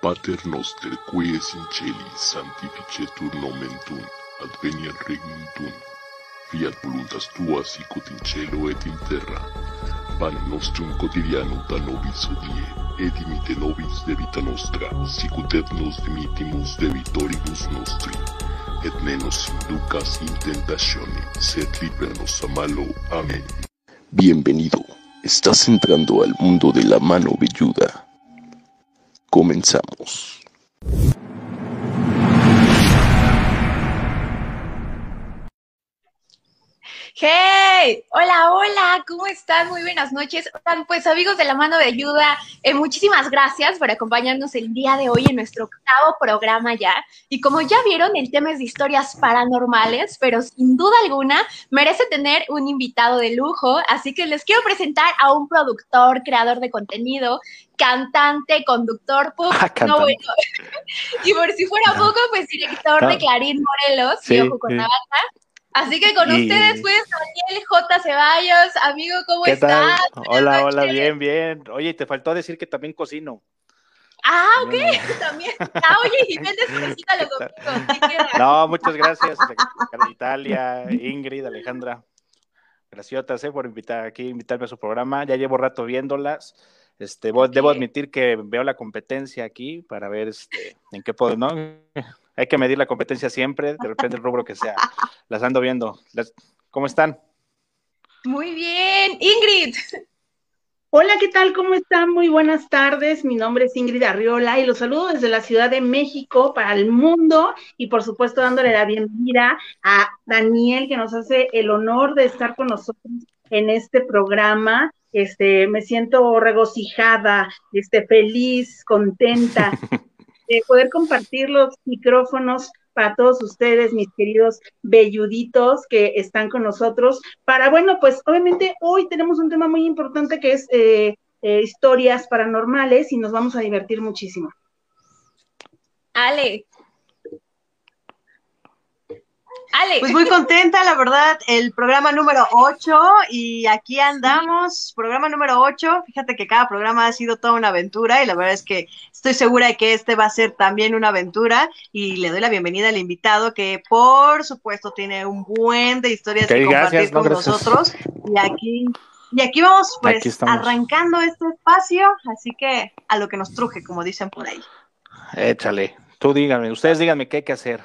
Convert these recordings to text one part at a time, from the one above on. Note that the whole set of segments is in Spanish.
Pater noster qui es in celis sanctificetur nomen tuum, adveniat regnum tuum. Fiat voluntas tua sicut in cielo et in terra. Panem nostrum quotidianum da nobis hodie, et dimite nobis debita nostra, sicut et nos dimitimus debitoribus nostri. Et ne nos inducas in tentatione, sed líbranos a malo. Amén. Bienvenido. Estás entrando al mundo de la mano velluda. Comenzamos. Hey, hola, hola, ¿cómo están? Muy buenas noches. Pues amigos de la mano de ayuda, eh, muchísimas gracias por acompañarnos el día de hoy en nuestro octavo programa ya. Y como ya vieron, el tema es de historias paranormales, pero sin duda alguna merece tener un invitado de lujo. Así que les quiero presentar a un productor, creador de contenido, cantante, conductor, Ah, no bueno. y por si fuera poco, pues director de. Clarín Morelos Sí, Ojo con sí. Así que con Y- ustedes, pues, Daniel J. Ceballos, amigo, ¿cómo ¿Qué tal? estás? Hola, hola, noches. bien, bien. Oye, te faltó decir que también cocino. Ah, ok, No, también. Ah, oye, Jiménez, felicítalo conmigo. sí. No, muchas gracias, Italia, Ingrid, Alejandra. Graciotas, eh, por invitar aquí, invitarme a su programa. Ya llevo rato viéndolas. Este, debo admitir que veo la competencia aquí para ver este, en qué puedo, ¿no? Hay que medir la competencia siempre, de repente el rubro que sea. Las ando viendo. Las- ¿Cómo están? Muy bien. Ingrid. Hola, ¿qué tal? ¿Cómo están? Muy buenas tardes. Mi nombre es Ingrid Arriola y los saludo desde la Ciudad de México para el mundo y por supuesto dándole la bienvenida a Daniel que nos hace el honor de estar con nosotros en este programa. Este, me siento regocijada, este, feliz, contenta de poder compartir los micrófonos para todos ustedes, mis queridos velluditos que están con nosotros. Para, bueno, pues obviamente hoy tenemos un tema muy importante que es eh, eh, historias paranormales y nos vamos a divertir muchísimo. Ale. Ale. Pues muy contenta, la verdad, el programa número 8 y aquí andamos, programa número 8, fíjate que cada programa ha sido toda una aventura y la verdad es que estoy segura de que este va a ser también una aventura y le doy la bienvenida al invitado que por supuesto tiene un buen de historias Ok, que compartir gracias, con nosotros y aquí y aquí vamos pues Aquí arrancando este espacio, así que a lo que nos truje, como dicen por ahí. Échale. Tú díganme, ustedes díganme qué hay que hacer.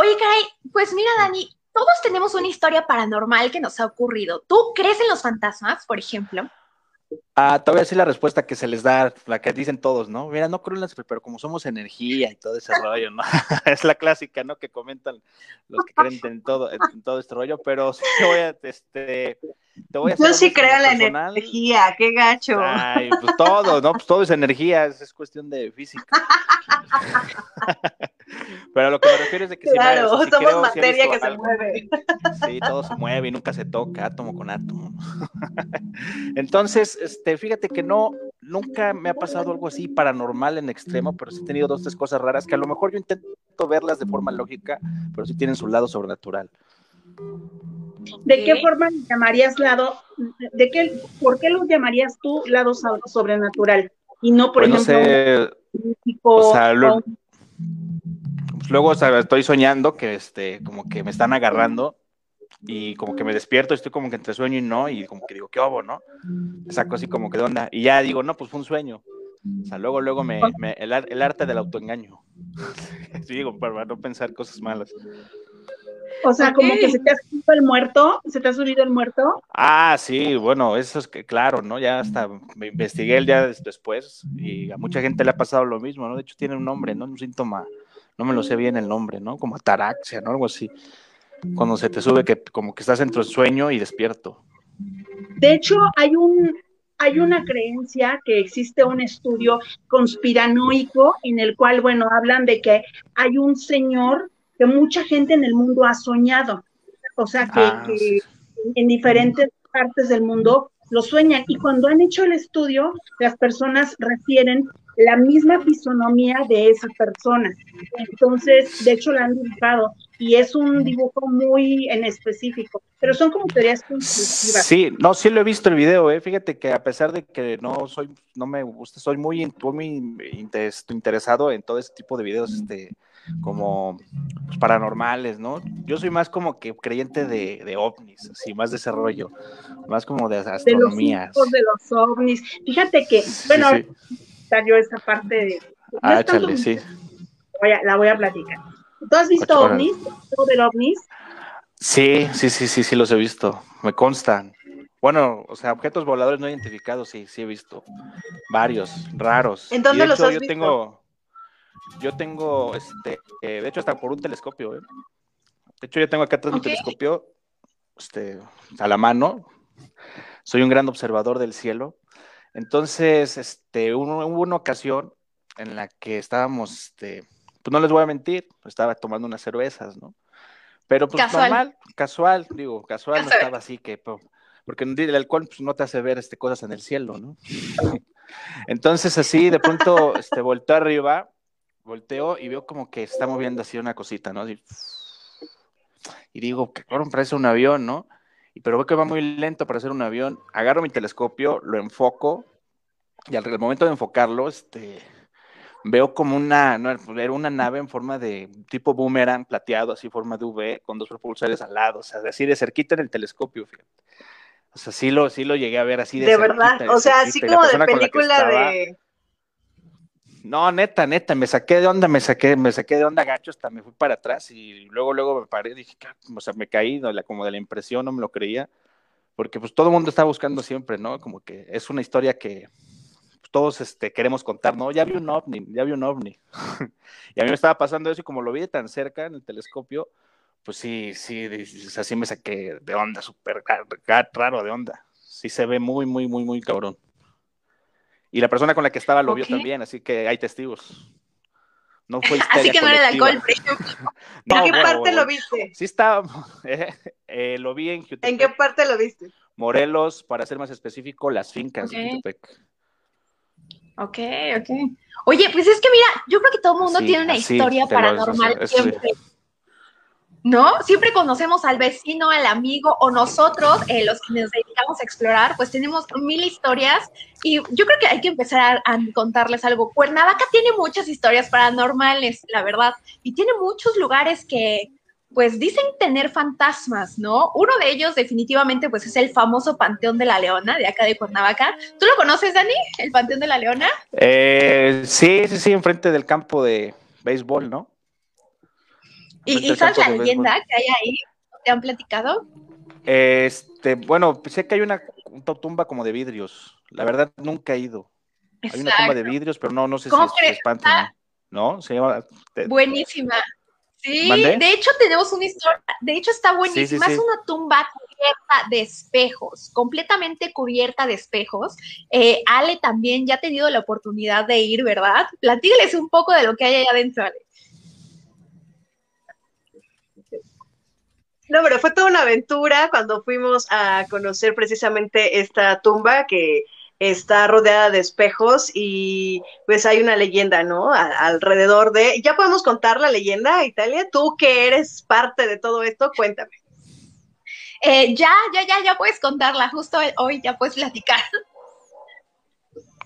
Oye, caray, pues mira, Dani, todos tenemos una historia paranormal que nos ha ocurrido. ¿Tú crees en los fantasmas, por ejemplo? Ah, te voy a decir la respuesta que se les da, la que dicen todos, ¿no? Mira, no creo en las, pero como somos energía y todo ese rollo, ¿no? es la clásica, ¿no? Que comentan los que creen en todo, en todo este rollo, pero sí te voy a, este, te voy a Yo sí creo en la personal. energía, qué gacho. Ay, pues todo, ¿no? Pues todo es energía, es, es cuestión de física. Pero lo que me refiero es de que me- Claro, o sea, sí somos creo, materia que se mueve. Sí, todo se mueve y nunca se toca, átomo con átomo. Entonces, este, fíjate que no, nunca me ha pasado algo así paranormal en extremo, pero sí he tenido dos, tres cosas raras que a lo mejor yo intento verlas de forma lógica, pero sí tienen su lado sobrenatural. ¿De qué forma llamarías lado, de qué, por qué lo llamarías tú lado so- sobrenatural? Y no, por Pues no ejemplo, sé, un místico o sea, lo- o un- pues luego o sea, estoy soñando que este, como que me están agarrando y como que me despierto, estoy como que entre sueño y no, y como que digo, ¿qué hago, no? Saco así como que de onda, y ya digo, no, pues fue un sueño. O sea, luego, luego me, me- el, ar- el arte del autoengaño. Sí, digo, para no pensar cosas malas. o sea, como que se te ha subido el muerto, se te ha subido el muerto. Ah, sí, bueno, eso es que, claro, ¿no? Ya hasta me investigué el día des- después y a mucha gente le ha pasado lo mismo, ¿no? De hecho, tiene un nombre, ¿no? Un síntoma, no me lo sé bien el nombre, ¿no? Como ataraxia, ¿no? Algo así. Cuando se te sube que como que estás entre sueño y despierto. De hecho, hay un hay una creencia que existe un estudio conspiranoico en el cual, bueno, hablan de que hay un señor que mucha gente en el mundo ha soñado. O sea, que, Ah, que sí, en diferentes partes del mundo lo sueñan. Y cuando han hecho el estudio, las personas refieren la misma fisonomía de esa persona. Entonces, de hecho, la han dibujado y es un dibujo muy en específico, pero son como teorías constructivas. Sí, no, sí lo he visto el video, ¿eh? fíjate que a pesar de que no soy, no me gusta, soy muy, muy interesado en todo ese tipo de videos, este, como pues, paranormales, ¿no? Yo soy más como que creyente de, de ovnis, así, más de ese rollo, más como de astronomía. De los, de los ovnis. Fíjate que, bueno, yo esa parte de... ah, échale, sí. la voy a platicar. ¿Tú has visto ovnis? del ovnis? Sí, sí, sí, sí, sí los he visto. Me constan. Bueno, o sea, objetos voladores no identificados, sí, sí he visto. Varios, raros. ¿En dónde los has yo visto? Tengo, yo tengo, este, eh, de hecho, hasta por un telescopio, ¿eh? De hecho, yo tengo acá atrás un telescopio, este, a la mano. Soy un gran observador del cielo. Entonces, este, hubo una ocasión en la que estábamos, este, pues no les voy a mentir, estaba tomando unas cervezas, ¿no? Pero pues casual. normal, casual, digo, casual, no estaba así que, porque el alcohol pues, no te hace ver este, cosas en el cielo, ¿no? Entonces así, de pronto, este, volteo arriba, volteo y veo como que está moviendo así una cosita, ¿no? Así, y digo, que cabrón, parece un avión, ¿no? Pero veo que va muy lento para hacer un avión. Agarro mi telescopio, lo enfoco, y al momento de enfocarlo, este, veo como una, no, era una nave en forma de tipo boomerang plateado, así forma de V, con dos propulsores al lado, o sea, así de cerquita en el telescopio, fíjate. O sea, sí lo, sí lo llegué a ver así de De verdad, o sea, así como de película estaba, de... No, neta, neta, me saqué de onda, me saqué, me saqué de onda gacho, hasta me fui para atrás y luego, luego me paré, dije, o sea, me caí, como de la impresión, no me lo creía, porque pues todo el mundo está buscando siempre, ¿no? Como que es una historia que, todos este, queremos contar, ¿no? Ya vi un ovni, ya vi un ovni. y a mí me estaba pasando eso y como lo vi tan cerca en el telescopio, pues sí, sí, así me saqué de onda, súper raro de onda. Sí se ve muy, muy, muy, muy cabrón. Y la persona con la que estaba lo okay. vio también, así que hay testigos. No fue Así que no era el alcohol, no, ¿En qué bueno, parte bueno. lo viste? Sí estaba, eh, eh, lo vi en Jutepec. ¿En qué parte lo viste? Morelos, para ser más específico, las fincas okay. de Jutepec. Ok, ok. Oye, pues es que mira, yo creo que todo el mundo sí, tiene una historia paranormal lo, siempre. ¿No? Siempre conocemos al vecino, al amigo o nosotros, eh, los que nos dedicamos a explorar, pues tenemos mil historias y yo creo que hay que empezar a, contarles algo. Cuernavaca tiene muchas historias paranormales, la verdad, y tiene muchos lugares que, pues dicen tener fantasmas, ¿no? Uno de ellos definitivamente pues es el famoso Panteón de la Leona de acá de Cuernavaca. ¿Tú lo conoces, Dani? ¿El Panteón de la Leona? Eh, sí, sí, sí, enfrente del campo de béisbol, ¿no? ¿Y, ¿y sabes la leyenda que hay ahí? ¿Te han platicado? Este, bueno, sé que hay una, una, tumba como de vidrios. La verdad, nunca he ido. Exacto. Hay una tumba de vidrios, pero no, no sé si es, es panteón. ¿No? Se llama... Buenísima. Sí, ¿Mandé? de hecho tenemos una historia, de hecho está buenísima, sí, sí, sí. es una tumba cubierta de espejos, completamente cubierta de espejos. Eh, Ale también ya ha tenido la oportunidad de ir, ¿verdad? Platígueles un poco de lo que hay allá adentro, Ale. No, pero fue toda una aventura cuando fuimos a conocer precisamente esta tumba que está rodeada de espejos y pues hay una leyenda, ¿no? A alrededor de... ¿Ya podemos contar la leyenda, Italia? Tú que eres parte de todo esto, cuéntame. Eh, ya, ya, ya, ya puedes contarla, justo hoy ya puedes platicar.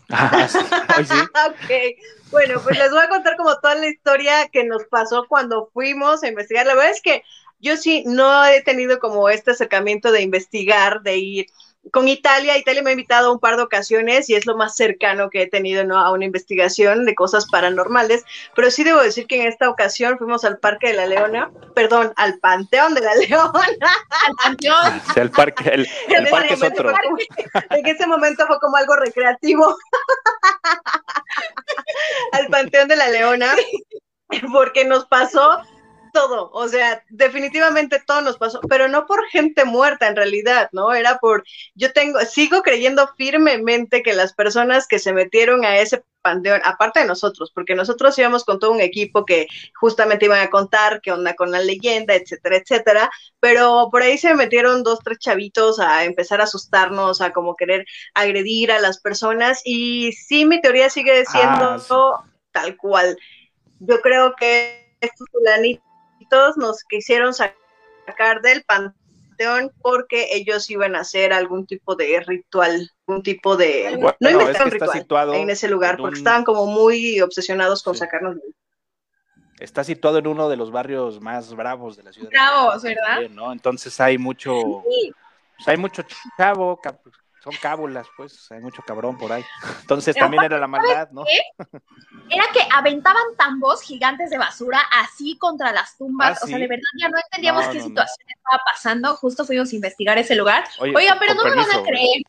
Ah, sí. Hoy sí. ok, bueno, pues les voy a contar como toda la historia que nos pasó cuando fuimos a investigar. La verdad es que yo sí no he tenido como este acercamiento de investigar, de ir con Italia, Italia me ha invitado a un par de ocasiones y es lo más cercano que he tenido ¿no? a una investigación de cosas paranormales, pero sí debo decir que en esta ocasión fuimos al Parque de la Leona, perdón, al Panteón de la Leona. al Panteón. Sí, el parque, el, el parque es otro. En ese momento fue como algo recreativo. al Panteón de la Leona, porque nos pasó todo, o sea, definitivamente todo nos pasó, pero no por gente muerta en realidad, ¿no? Era por, yo tengo, sigo creyendo firmemente que las personas que se metieron a ese panteón, aparte de nosotros, porque nosotros íbamos con todo un equipo que justamente iban a contar qué onda con la leyenda, etcétera, etcétera, pero por ahí se metieron dos, tres chavitos a empezar a asustarnos, a como querer agredir a las personas, y sí, mi teoría sigue siendo Ah, tal cual. Yo creo que estos fulanitos nos quisieron sacar del panteón porque ellos iban a hacer algún tipo de ritual, un tipo de... Bueno, no es inventaron que está ritual situado en ese lugar en porque un- estaban como muy obsesionados con Sí. sacarnos de ahí. Está situado en uno de los barrios más bravos de la ciudad. de Bravos, ¿verdad? ¿no? Entonces hay mucho, Sí. pues, hay mucho chavo, son cábulas, pues, hay mucho cabrón por ahí. Entonces también era la maldad, ¿no? Era que aventaban tambos gigantes de basura así contra las tumbas. Ah, O sea, de verdad ya no entendíamos No, qué no, no. situación estaba pasando. Justo fuimos a investigar ese lugar. Oye, Oigan, pero no me van a creer.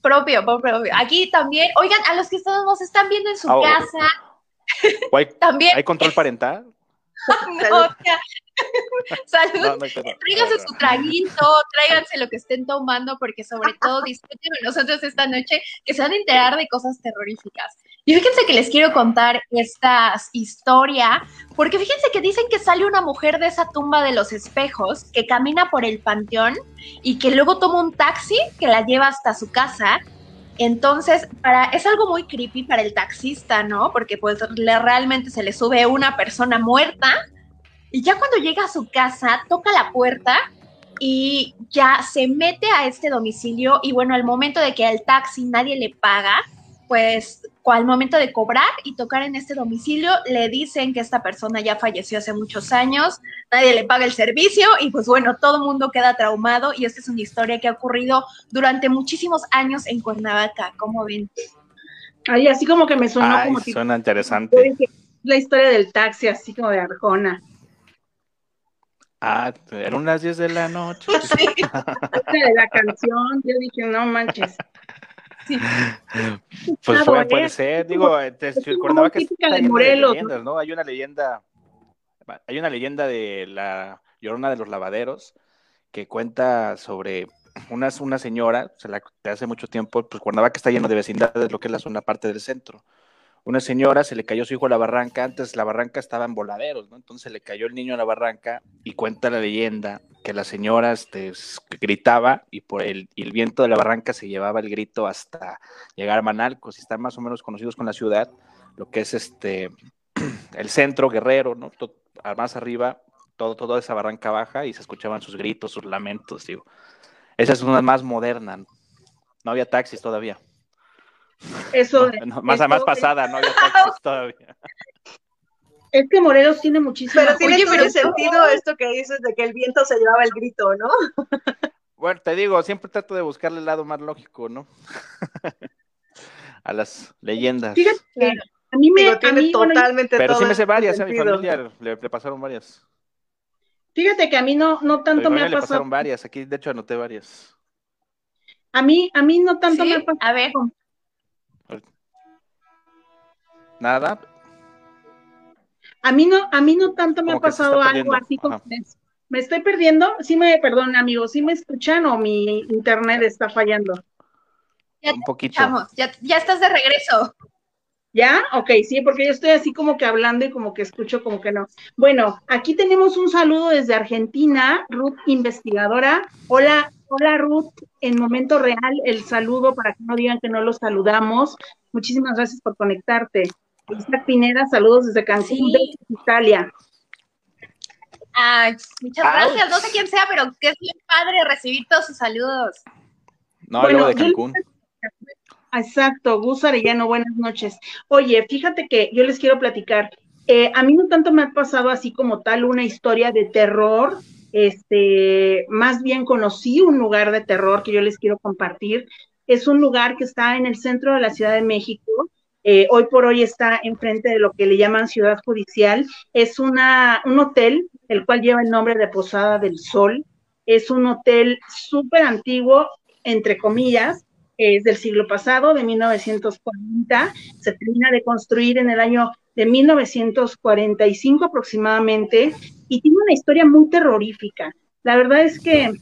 Propio, propio, propio. Aquí también, oigan, a los que todos nos están viendo en su Ah, oh. casa, ¿o ¿Hay, también. hay control parental? No, ya. Salud. No, no pedo. Tráiganse su traguito, tráiganse lo que estén tomando, porque sobre todo disfruten nosotros esta noche, que se van a enterar de cosas terroríficas. Y fíjense que les quiero contar esta historia, porque fíjense que dicen que sale una mujer de esa tumba de los espejos, que camina por el panteón y que luego toma un taxi que la lleva hasta su casa. Entonces, para, es algo muy creepy para el taxista, ¿no? Porque pues le, realmente se le sube una persona muerta y ya cuando llega a su casa, toca la puerta y ya se mete a este domicilio y bueno, al momento de que al taxi nadie le paga, pues al momento de cobrar y tocar en este domicilio, le dicen que esta persona ya falleció hace muchos años, nadie le paga el servicio y pues bueno, todo el mundo queda traumado y esta es una historia que ha ocurrido durante muchísimos años en Cuernavaca, ¿cómo ven? Ay, así como que me sonó Ay, como tipo, suena yo interesante. la historia del taxi, así como de Arjona. Ah, eran unas 10 de la noche. Sí, de la canción, yo dije, no manches. Pues puede, ser, digo, Cuernavaca muy típica está de Morelos, leyendas, ¿no? Hay una leyenda, hay una leyenda de la Llorona de los Lavaderos que cuenta sobre una, una señora, se la, de hace mucho tiempo, pues Cuernavaca está lleno de vecindades, lo que es la zona parte del centro. Una señora se le cayó su hijo a la barranca, antes la barranca estaba en voladeros, ¿no? Entonces le cayó el niño a la barranca y cuenta la leyenda que la señora este, gritaba y por el, viento de la barranca se llevaba el grito hasta llegar a Manalcos y están más o menos conocidos con la ciudad, lo que es este el centro guerrero, ¿no? Más arriba, todo, toda esa barranca baja y se escuchaban sus gritos, sus lamentos, digo. Esa es una más moderna. ¿no? No había taxis todavía. Eso, de- No, más, eso- más pasada, no había todavía. es que Morelos tiene muchísimo. Pero tiene Oye, todo pero- el sentido esto que dices de que el viento se llevaba el grito, ¿no? Bueno, te digo, siempre trato de buscarle el lado más lógico, ¿no? a las leyendas. Fíjate que a mí me. Digo, a tiene mí, bueno, totalmente Pero sí me sé varias, ¿eh? a mi sentido. familia le, le pasaron varias. fíjate que a mí no, no mi tanto me ha le pasado. pasaron varias. Aquí, de hecho, anoté varias. A mí, a mí no tanto ¿Sí? me ha pasado. A ver, Nada. A mí no, a mí no tanto me ha Como pasado algo así como me, estoy perdiendo. Sí me, perdón, amigos, sí me escuchan o mi internet está fallando. Ya Un poquito. Ya, ya estás de regreso. ¿Ya? Ok, sí, porque yo estoy así como que hablando y como que escucho como que no. Bueno, aquí tenemos un saludo desde Argentina, Ruth investigadora. Hola, hola Ruth, en momento real el saludo para que no digan que no los saludamos. Muchísimas gracias por conectarte. Isaac Pineda, saludos desde Cancún, Sí. de Italia. Ay, muchas Ouch. gracias. No sé quién sea, pero que es bien padre recibir todos sus saludos. No, Bueno, de yo- Cancún. Exacto, Gus Arellano, buenas noches. Oye, fíjate que yo les quiero platicar. eh, a mí no tanto me ha pasado así como tal una historia de terror, este, más bien conocí un lugar de terror que yo les quiero compartir. Es un lugar que está en el centro de la Ciudad de México. Eh, hoy por hoy está enfrente de lo que le llaman Ciudad Judicial. Es una, un hotel, el cual lleva el nombre de Posada del Sol. Es un hotel súper antiguo, entre comillas, es del siglo pasado, de 1940, se termina de construir en el año de 1945 aproximadamente, y tiene una historia muy terrorífica. La verdad es que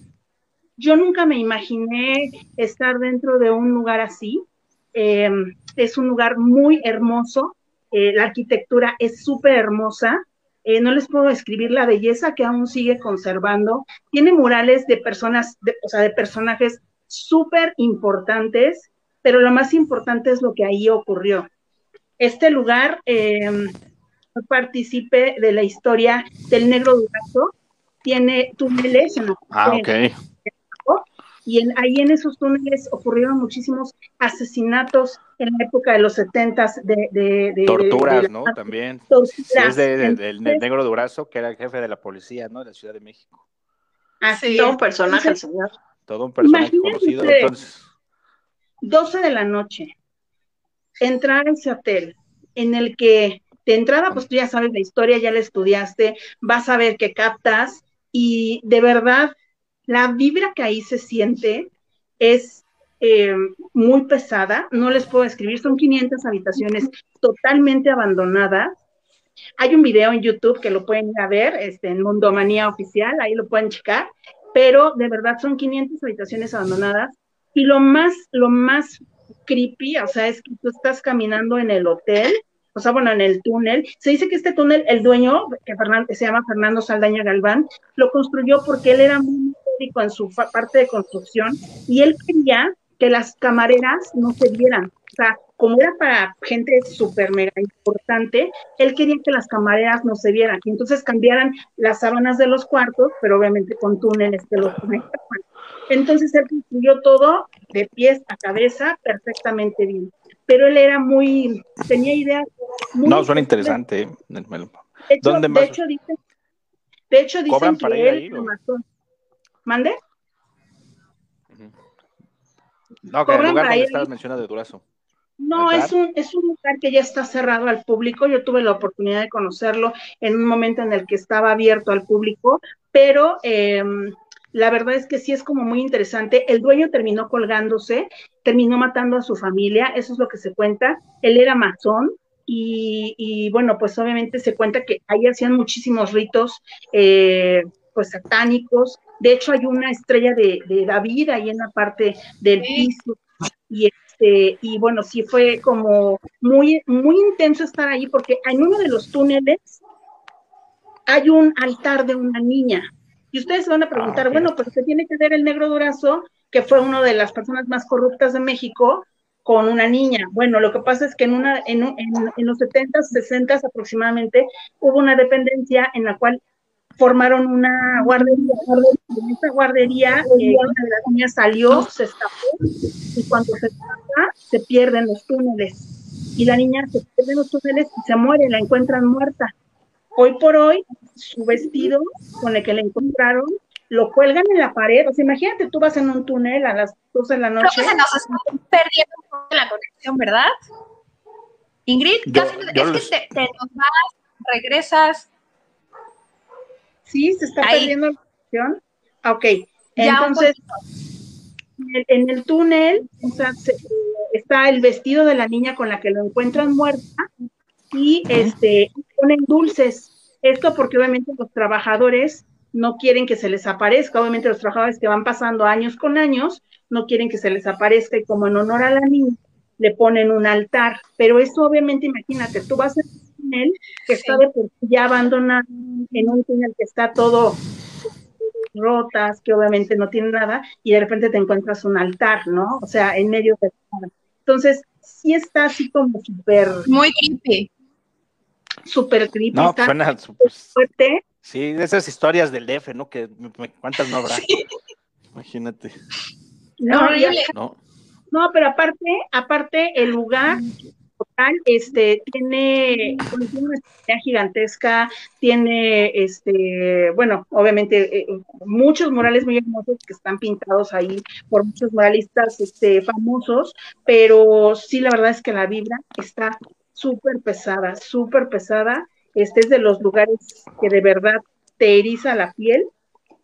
yo nunca me imaginé estar dentro de un lugar así. Em, es un lugar muy hermoso, eh, la arquitectura es súper hermosa. Eh, no les puedo describir la belleza que aún sigue conservando. Tiene murales de personas, o sea, de personajes súper importantes, pero lo más importante es lo que ahí ocurrió. Este lugar eh, participe de la historia del negro durazo, tiene túneles en Ah, ok. Y en, ahí en esos túneles ocurrieron muchísimos asesinatos en la época de los setentas de, de, torturas, ¿no? También. es del negro Durazo, que era el jefe de la policía, ¿no? De la Ciudad de México. Así todo un personaje, señor. Todo un personaje conocido. Entonces... 12 de la noche, entrar a ese hotel en el que de entrada, pues tú ya sabes la historia, ya la estudiaste, vas a ver qué captas y de verdad la vibra que ahí se siente es eh, muy pesada, no les puedo escribir, son 500 habitaciones totalmente abandonadas. Hay un video en YouTube que lo pueden ir a ver, este, en Mundomanía Oficial, ahí lo pueden checar, pero de verdad son 500 habitaciones abandonadas y lo más, lo más creepy, o sea, es que tú estás caminando en el hotel o sea, bueno, en el túnel. Se dice que este túnel, el dueño, que, se llama Fernando Saldaña Galván, lo construyó porque él era muy en su parte de construcción y él quería que las camareras no se vieran. O sea, como era para gente súper mega importante, él quería que las camareras no se vieran, y entonces cambiaran las sábanas de los cuartos, pero obviamente con túneles que los conectaban. Entonces él construyó todo de pies a cabeza perfectamente bien pero él era muy, tenía ideas. no, suena interesante. De hecho, ¿Dónde de hecho, dicen, de hecho dicen que él ahí, ¿Mande? No, que el lugar donde estabas mencionando de Durazo. No, es un, es un lugar que ya está cerrado al público. Yo tuve la oportunidad de conocerlo en un momento en el que estaba abierto al público, pero eh, la verdad es que sí es como muy interesante. El dueño terminó colgándose, terminó matando a su familia, eso es lo que se cuenta. Él era masón y, bueno, pues obviamente se cuenta que ahí hacían muchísimos ritos, eh, pues satánicos. De hecho, hay una estrella de, David ahí en la parte del piso. Y este, y bueno, sí fue como muy, muy intenso estar ahí porque en uno de los túneles hay un altar de una niña. Y ustedes se van a preguntar, ah, bueno, pues se tiene que ver el negro Durazo, que fue una de las personas más corruptas de México, con una niña. Bueno, lo que pasa es que en, una, en, en, los 70, 60 aproximadamente, hubo una dependencia en la cual formaron una guardería. En esa guardería, eh, una de las niñas salió, se escapó, y cuando se escapa, se pierden los túneles. Y la niña se pierde en los túneles y se muere, la encuentran muerta. Hoy por hoy, su vestido con el que le encontraron, lo cuelgan en la pared. O sea, imagínate, tú vas en un túnel a las 12 de la noche. Creo que se nos está perdiendo un poco la conexión, ¿verdad? Ingrid, casi, es que te, nos vas, regresas. Sí, se está perdiendo la conexión. Ok, entonces, en el, túnel, o sea, está el vestido de la niña con la que lo encuentran muerta y este ponen dulces. Esto porque obviamente los trabajadores no quieren que se les aparezca, obviamente los trabajadores que van pasando años con años no quieren que se les aparezca y como en honor a la niña le ponen un altar, pero eso obviamente imagínate, tú vas a túnel que está de por ya abandonado, en un túnel que está todo rotas, que obviamente no tiene nada, y de repente te encuentras un altar, ¿no? O sea, en medio de Entonces, sí está así como súper... Muy creepy súper creepy. No, suena súper fuerte. Sí, de esas historias del DF, ¿no? Que cuántas no habrá. Imagínate. No, no. no, pero aparte, aparte el lugar este, tiene, pues, una estructura gigantesca, tiene, este, bueno, obviamente eh, muchos murales muy hermosos que están pintados ahí por muchos muralistas, este, famosos, pero sí, la verdad es que la vibra está súper pesada, súper pesada. Este es de los lugares que de verdad te eriza la piel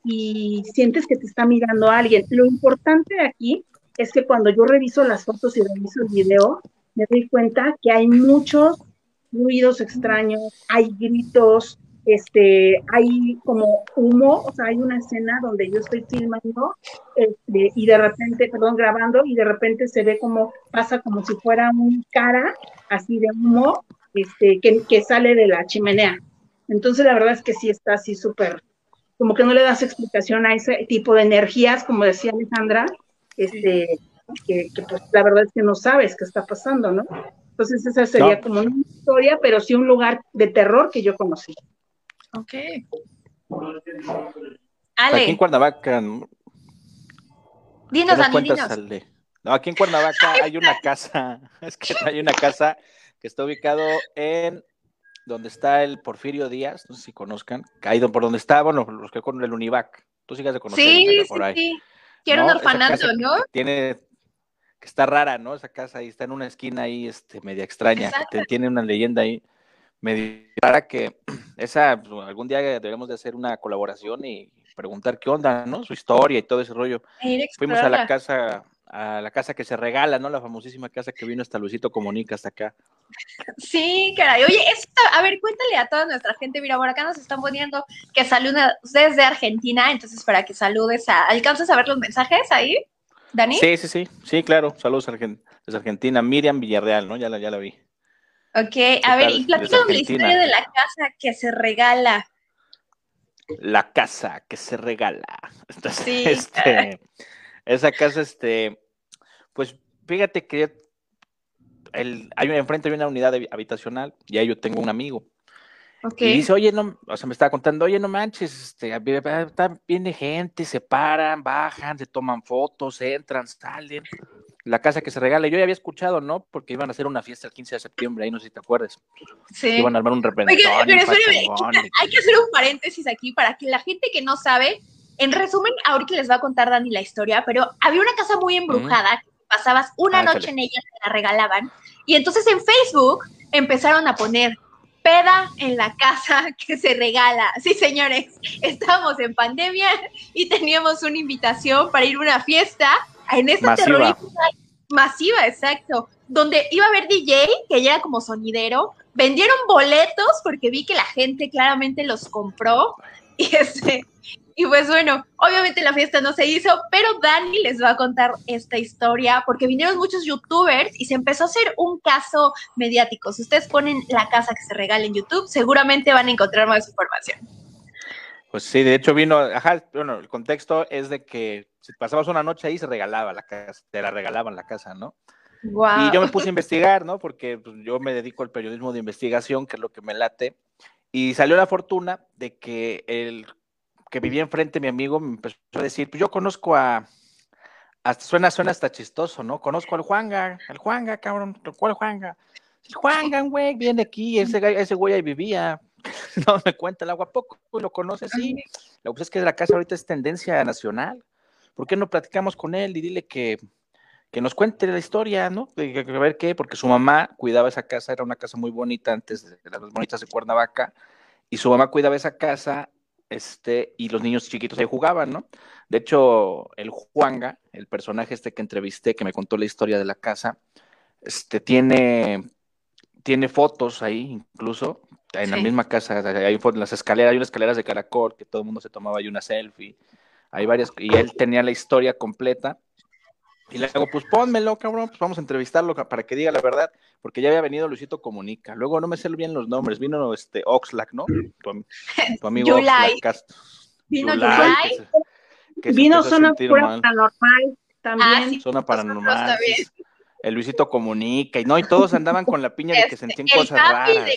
y sientes que te está mirando alguien. Lo importante aquí es que cuando yo reviso las fotos y reviso el video, me doy cuenta que hay muchos ruidos extraños, hay gritos, este, hay como humo, o sea, hay una escena donde yo estoy filmando este, y de repente, perdón, grabando y de repente se ve como pasa como si fuera un cara así de humo este, que, que sale de la chimenea. Entonces la verdad es que sí está así súper, como que no le das explicación a ese tipo de energías, como decía Alejandra, este, que, pues la verdad es que no sabes qué está pasando, ¿no? Entonces esa sería como una historia, pero sí un lugar de terror que yo conocí. Ok. Ale. Aquí en Cuernavaca. Dinos, Dani, dinos. No, aquí en Cuernavaca hay una casa, es que hay una casa que está ubicado en donde está el Porfirio Díaz, no sé si conozcan, caído por donde está, bueno, los que con el Univac. Tú sigas de conocer sí, por ahí. Sí, sí. un orfanato, ¿no? Tiene que está rara, ¿no? Esa casa ahí está en una esquina ahí, este, media extraña, que tiene una leyenda ahí medio rara que esa pues, algún día deberíamos de hacer una colaboración y preguntar qué onda, ¿no? Su historia y todo ese rollo. Fuimos a la casa, a la casa que se regala, ¿no? La famosísima casa que vino hasta Luisito Comunica hasta acá. Sí, caray. Oye, a ver, cuéntale a toda nuestra gente. Mira, por acá nos están poniendo que saludas desde Argentina, entonces para que saludes a. ¿Alcanzas a ver los mensajes ahí? Dani. Sí, sí, sí, sí, claro. Saludos desde Argentina. Miriam Villarreal, ¿no? Ya la, ya la vi. Ok, a ver, y platícame la historia de la casa que se regala. La casa que se regala. Entonces, sí. este, esa casa, este, pues fíjate que el, hay enfrente hay una unidad habitacional y ahí yo tengo un amigo. Y dice, oye, no, o sea, me estaba contando, oye, no manches, este, viene gente, se paran, bajan, se toman fotos, entran, salen. La casa que se regala, yo ya había escuchado, ¿no? Porque iban a hacer una fiesta el 15 de septiembre, ahí no sé si te acuerdas. Sí. Iban a armar un repentón. pero hay que hacer un paréntesis aquí para que la gente que no sabe, en resumen, ahorita les va a contar Dani la historia, pero había una casa muy embrujada, pasabas una noche en ella, te la regalaban, y entonces en Facebook empezaron a poner peda en la casa que se regala. Sí, señores, estábamos en pandemia y teníamos una invitación para ir a una fiesta en esta terrorífica masiva, exacto, donde iba a haber DJ, que ya era como sonidero, vendieron boletos porque vi que la gente claramente los compró. Y este y pues bueno, obviamente la fiesta no se hizo, pero Dani les va a contar esta historia porque vinieron muchos youtubers y se empezó a hacer un caso mediático. Si ustedes ponen la casa que se regala en YouTube, seguramente van a encontrar más información. Pues sí, de hecho vino, ajá, bueno, el contexto es de que si pasabas una noche ahí se regalaba la casa, te la regalaban la casa, ¿no? Y yo me puse a investigar, ¿no? Porque pues, yo me dedico al periodismo de investigación, que es lo que me late. Y salió la fortuna de que el que vivía enfrente, mi amigo, me empezó a decir, pues yo conozco a, hasta suena, suena hasta chistoso, ¿no? Conozco al Juanga, al Juanga, cabrón, ¿cuál Juanga? El Juanga, güey, viene aquí, ese, ese güey ahí vivía. No me cuenta el agua poco, lo conoce, sí. Lo que es que la casa ahorita es tendencia nacional. ¿Por qué no platicamos con él y dile que, que nos cuente la historia, ¿no? A ver qué, porque su mamá cuidaba esa casa, era una casa muy bonita antes de las bonitas de Cuernavaca, y su mamá cuidaba esa casa este, y los niños chiquitos ahí jugaban, ¿no? De hecho, el Juanga, el personaje este que entrevisté, que me contó la historia de la casa, este, tiene, tiene fotos ahí, incluso, en la misma casa, hay en las escaleras, hay unas escaleras de caracol, que todo el mundo se tomaba ahí una selfie, hay varias, y él tenía la historia completa, y le digo, pues pónmelo, cabrón, pues vamos a entrevistarlo para que diga la verdad, porque ya había venido Luisito Comunica. Luego no me sé bien los nombres, vino este Oxlack, ¿no? Tu, amigo Oxlack. Vino Yulai. vino Zona Paranormal también. Ah, zona Paranormal. El Luisito Comunica, y no, y todos andaban con la piña de que sentían cosas raras.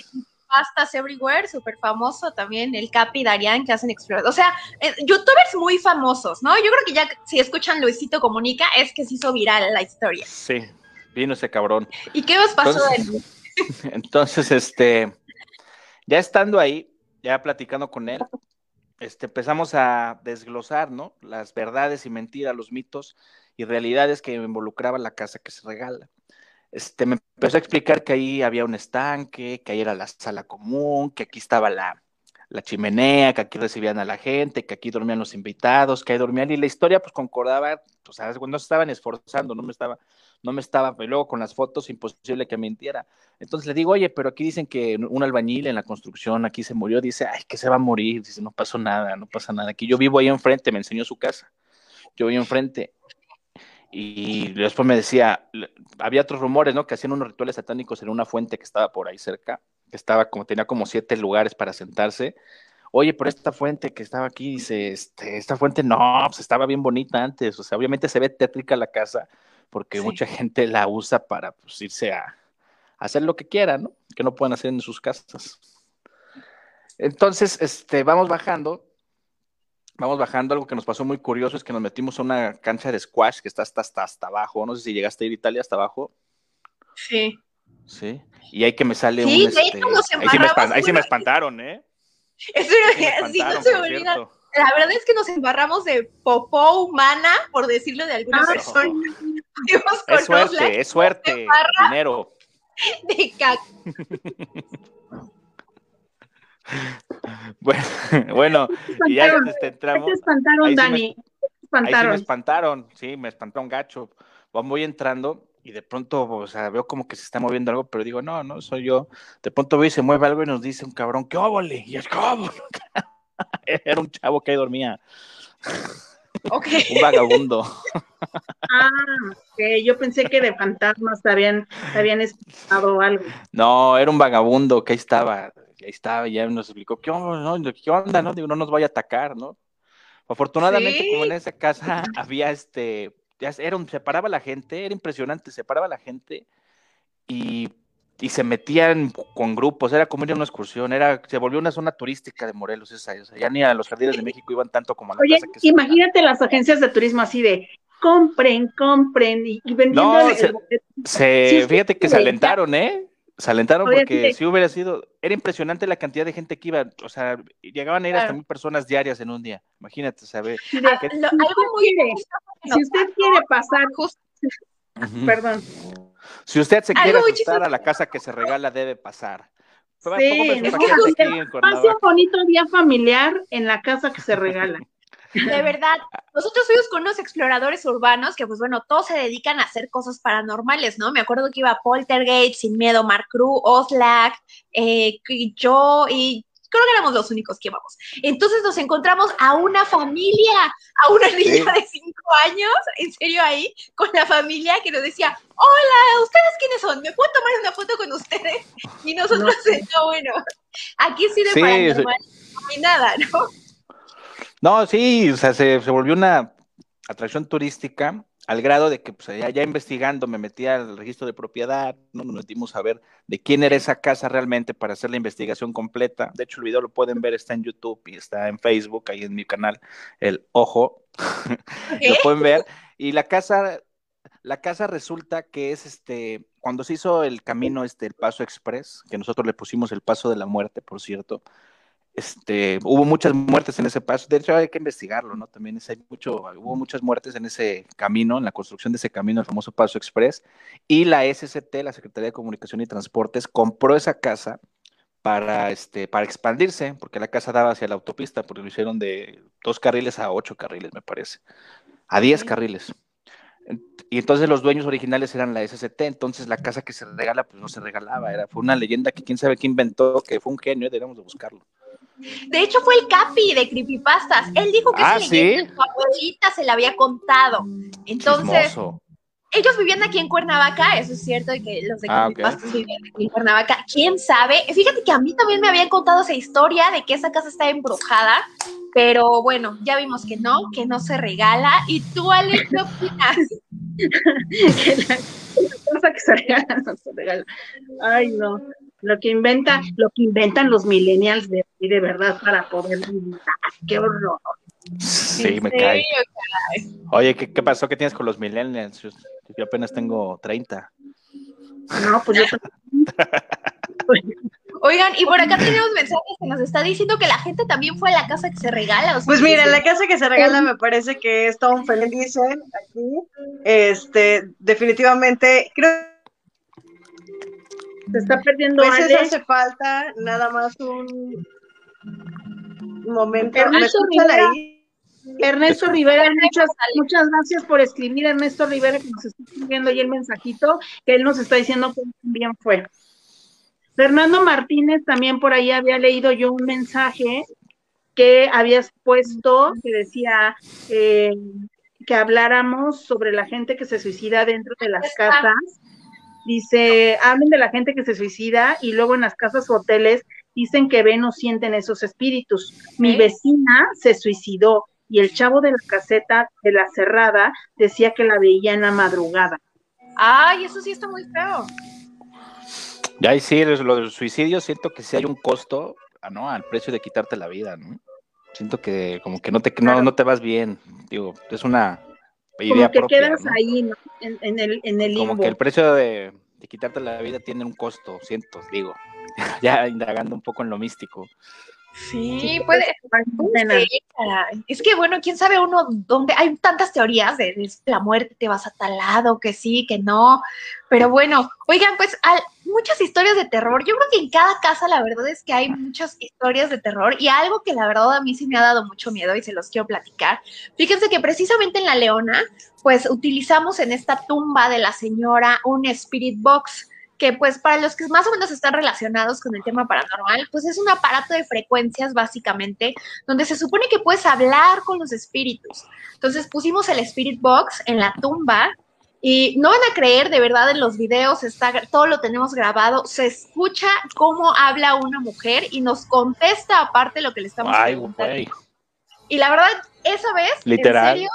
Pastas Everywhere, súper famoso también, el Capi Darian que hacen explorar. O sea, eh, youtubers muy famosos, ¿no? Yo creo que ya si escuchan Luisito Comunica es que se hizo viral la historia. Sí, vino ese cabrón. ¿Y qué os pasó entonces, entonces, este, ya estando ahí, ya platicando con él, este, empezamos a desglosar, ¿no? Las verdades y mentiras, los mitos y realidades que involucraban la casa que se regala este, me empezó a explicar que ahí había un estanque, que ahí era la sala común, que aquí estaba la, chimenea, que aquí recibían a la gente, que aquí dormían los invitados, que ahí dormían, y la historia pues concordaba, pues no se estaban esforzando, no me estaba, no me estaba, y luego con las fotos imposible que mintiera. Entonces le digo, oye, pero aquí dicen que un albañil en la construcción aquí se murió, dice, ay, que se va a morir, dice, no pasó nada, no pasa nada, aquí yo vivo ahí enfrente, me enseñó su casa, yo vivo enfrente. Y después me decía, había otros rumores, ¿no? Que hacían unos rituales satánicos en una fuente que estaba por ahí cerca, que estaba como, tenía como siete lugares para sentarse. Oye, pero esta fuente que estaba aquí, dice, este, esta fuente no, pues estaba bien bonita antes, o sea, obviamente se ve tétrica la casa, porque mucha gente la usa para pues, irse a, hacer lo que quiera, ¿no? Que no pueden hacer en sus casas. Entonces, este, vamos bajando, vamos bajando, algo que nos pasó muy curioso es que nos metimos a una cancha de squash que está hasta, hasta, hasta abajo, no sé si llegaste a ir a Italia hasta abajo. Sí. Sí, y ahí que me sale un... Este, ahí, sí me ahí sí me espantaron, ¿eh? Eso era, sí, no se me olvida la verdad es que nos embarramos de popó humana, por decirlo de alguna ah, persona. Es suerte, es suerte, dinero. De caca. bueno, bueno y ya este, entramos. Te espantaron, Dani. espantaron. Ahí sí me espantaron, sí, me espantó un gacho. Voy entrando y de pronto, o sea, veo como que se está moviendo algo, pero digo, no, no, soy yo. De pronto veo y se mueve algo y nos dice un cabrón, ¿qué óvole? Y es, ¿cómo? Era un chavo que ahí dormía. un vagabundo. ah, que yo pensé que de fantasmas te habían, habían escuchado algo. No, era un vagabundo que ahí estaba, ahí estaba, ya nos explicó, ¿qué onda? ¿Qué onda? No, Digo, no nos vaya a atacar, ¿no? Afortunadamente, como en esa casa había este, ya era un, se paraba la gente, era impresionante, se paraba la gente y y se metían con grupos, era como ir a una excursión, era, se volvió una zona turística de Morelos esa, o sea, ya ni a los jardines de México iban tanto como a la Oye, imagínate las agencias de turismo así de compren, compren y, vendiendo no, se, fíjate que se alentaron, ¿eh? Se alentaron porque si hubiera sido, era impresionante la cantidad de gente que iba, o sea, llegaban a ir hasta mil personas diarias en un día. Imagínate, ¿sabes? Si, algo muy si usted quiere pasar, justo, perdón, si usted se quiere asustar a la casa que se regala, debe pasar. Sí, pase un bonito día familiar en la casa que se regala. De verdad, nosotros fuimos con unos exploradores urbanos que, pues bueno, todos se dedican a hacer cosas paranormales, ¿no? Me acuerdo que iba Poltergeist, Sin Miedo, Mark Crew, Oslak, eh, yo y creo que éramos los únicos que íbamos. Entonces nos encontramos a una familia, a una niña de cinco años, en serio ahí, con la familia que nos decía, hola, ¿ustedes quiénes son? ¿Me puedo tomar una foto con ustedes? Y nosotros, no, bueno, aquí sí de paranormal no hay nada, ¿no? No, sí, o sea, se, se volvió una atracción turística al grado de que pues, ya, investigando me metí al registro de propiedad, ¿no? nos metimos a ver de quién era esa casa realmente para hacer la investigación completa. De hecho, el video lo pueden ver, está en YouTube y está en Facebook, ahí en mi canal, el Ojo, lo pueden ver. Y la casa, la casa resulta que es este, cuando se hizo el camino, este, el Paso Express, que nosotros le pusimos el Paso de la Muerte, por cierto, este, hubo muchas muertes en ese paso, de hecho hay que investigarlo, ¿no? También hay mucho, hubo muchas muertes en ese camino, en la construcción de ese camino, el famoso Paso Express, y la SCT, la Secretaría de Comunicación y Transportes, compró esa casa para, este, para expandirse, porque la casa daba hacia la autopista, porque lo hicieron de dos carriles a ocho carriles, me parece, a diez carriles. Y entonces los dueños originales eran la SCT, entonces la casa que se regala, pues no se regalaba, era, fue una leyenda que quién sabe quién inventó, que fue un genio, deberíamos de buscarlo. De hecho, fue el Capi de Creepypastas. Él dijo que ah, ¿sí? su abuelita se la había contado. Entonces, ellos vivían aquí en Cuernavaca, eso es cierto, que los de ah, Creepypastas vivían aquí en Cuernavaca. ¿Quién sabe? Fíjate que a mí también me habían contado esa historia de que esa casa está embrujada, pero bueno, ya vimos que no, que no se regala. ¿Y tú, Ale, qué opinas? que la, casa que se regala no se regala. Ay, no. Lo que inventa, lo que inventan los millennials de, de verdad para poder qué horror. Sí, me cae. Oye, ¿qué, ¿qué, pasó? ¿Qué tienes con los millennials? Yo, apenas tengo 30. No, pues yo Oigan, y por acá tenemos mensajes que nos está diciendo que la gente también fue a la casa que se regala. pues mira, la casa que se regala me parece que es todo un feliz, dicen aquí. Este, definitivamente, creo se está perdiendo A veces hace falta nada más un momento. ¿Me escuchan ahí? Ernesto Rivera, muchas, muchas gracias por escribir, Ernesto Rivera, que nos está escribiendo ahí el mensajito, que él nos está diciendo que bien fue. Fernando Martínez también por ahí había leído yo un mensaje que habías puesto que decía eh, que habláramos sobre la gente que se suicida dentro de las casas. Dice, hablen de la gente que se suicida y luego en las casas o hoteles dicen que ven o sienten esos espíritus. Mi vecina se suicidó y el chavo de la caseta de la cerrada decía que la veía en la madrugada. Ay, eso sí está muy feo. Ya, y sí, lo del suicidio, siento que sí hay un costo, ah, ¿no? Al precio de quitarte la vida, ¿no? Siento que como que no te, no, te vas bien, digo, es una idea como que quedas ahí, ¿no? En, el, en el Como que el precio de, de quitarte la vida tiene un costo, siento, digo, ya indagando un poco en lo místico. Sí, puede. es que bueno, quién sabe uno dónde. Hay tantas teorías de, la muerte, te vas a tal lado, que sí, que no. Pero bueno, oigan, pues muchas historias de terror. Yo creo que en cada casa la verdad es que hay muchas historias de terror y algo que la verdad a mí sí me ha dado mucho miedo y se los quiero platicar. Fíjense que precisamente en La Leona, pues utilizamos en esta tumba de la señora un spirit box que pues para los que más o menos están relacionados con el tema paranormal, pues es un aparato de frecuencias básicamente, donde se supone que puedes hablar con los espíritus. Entonces pusimos el Spirit Box en la tumba y no van a creer, de verdad, en los videos está, todo lo tenemos grabado, se escucha cómo habla una mujer y nos contesta aparte lo que le estamos Ay, preguntando. Y la verdad, esa vez, literal. en serio,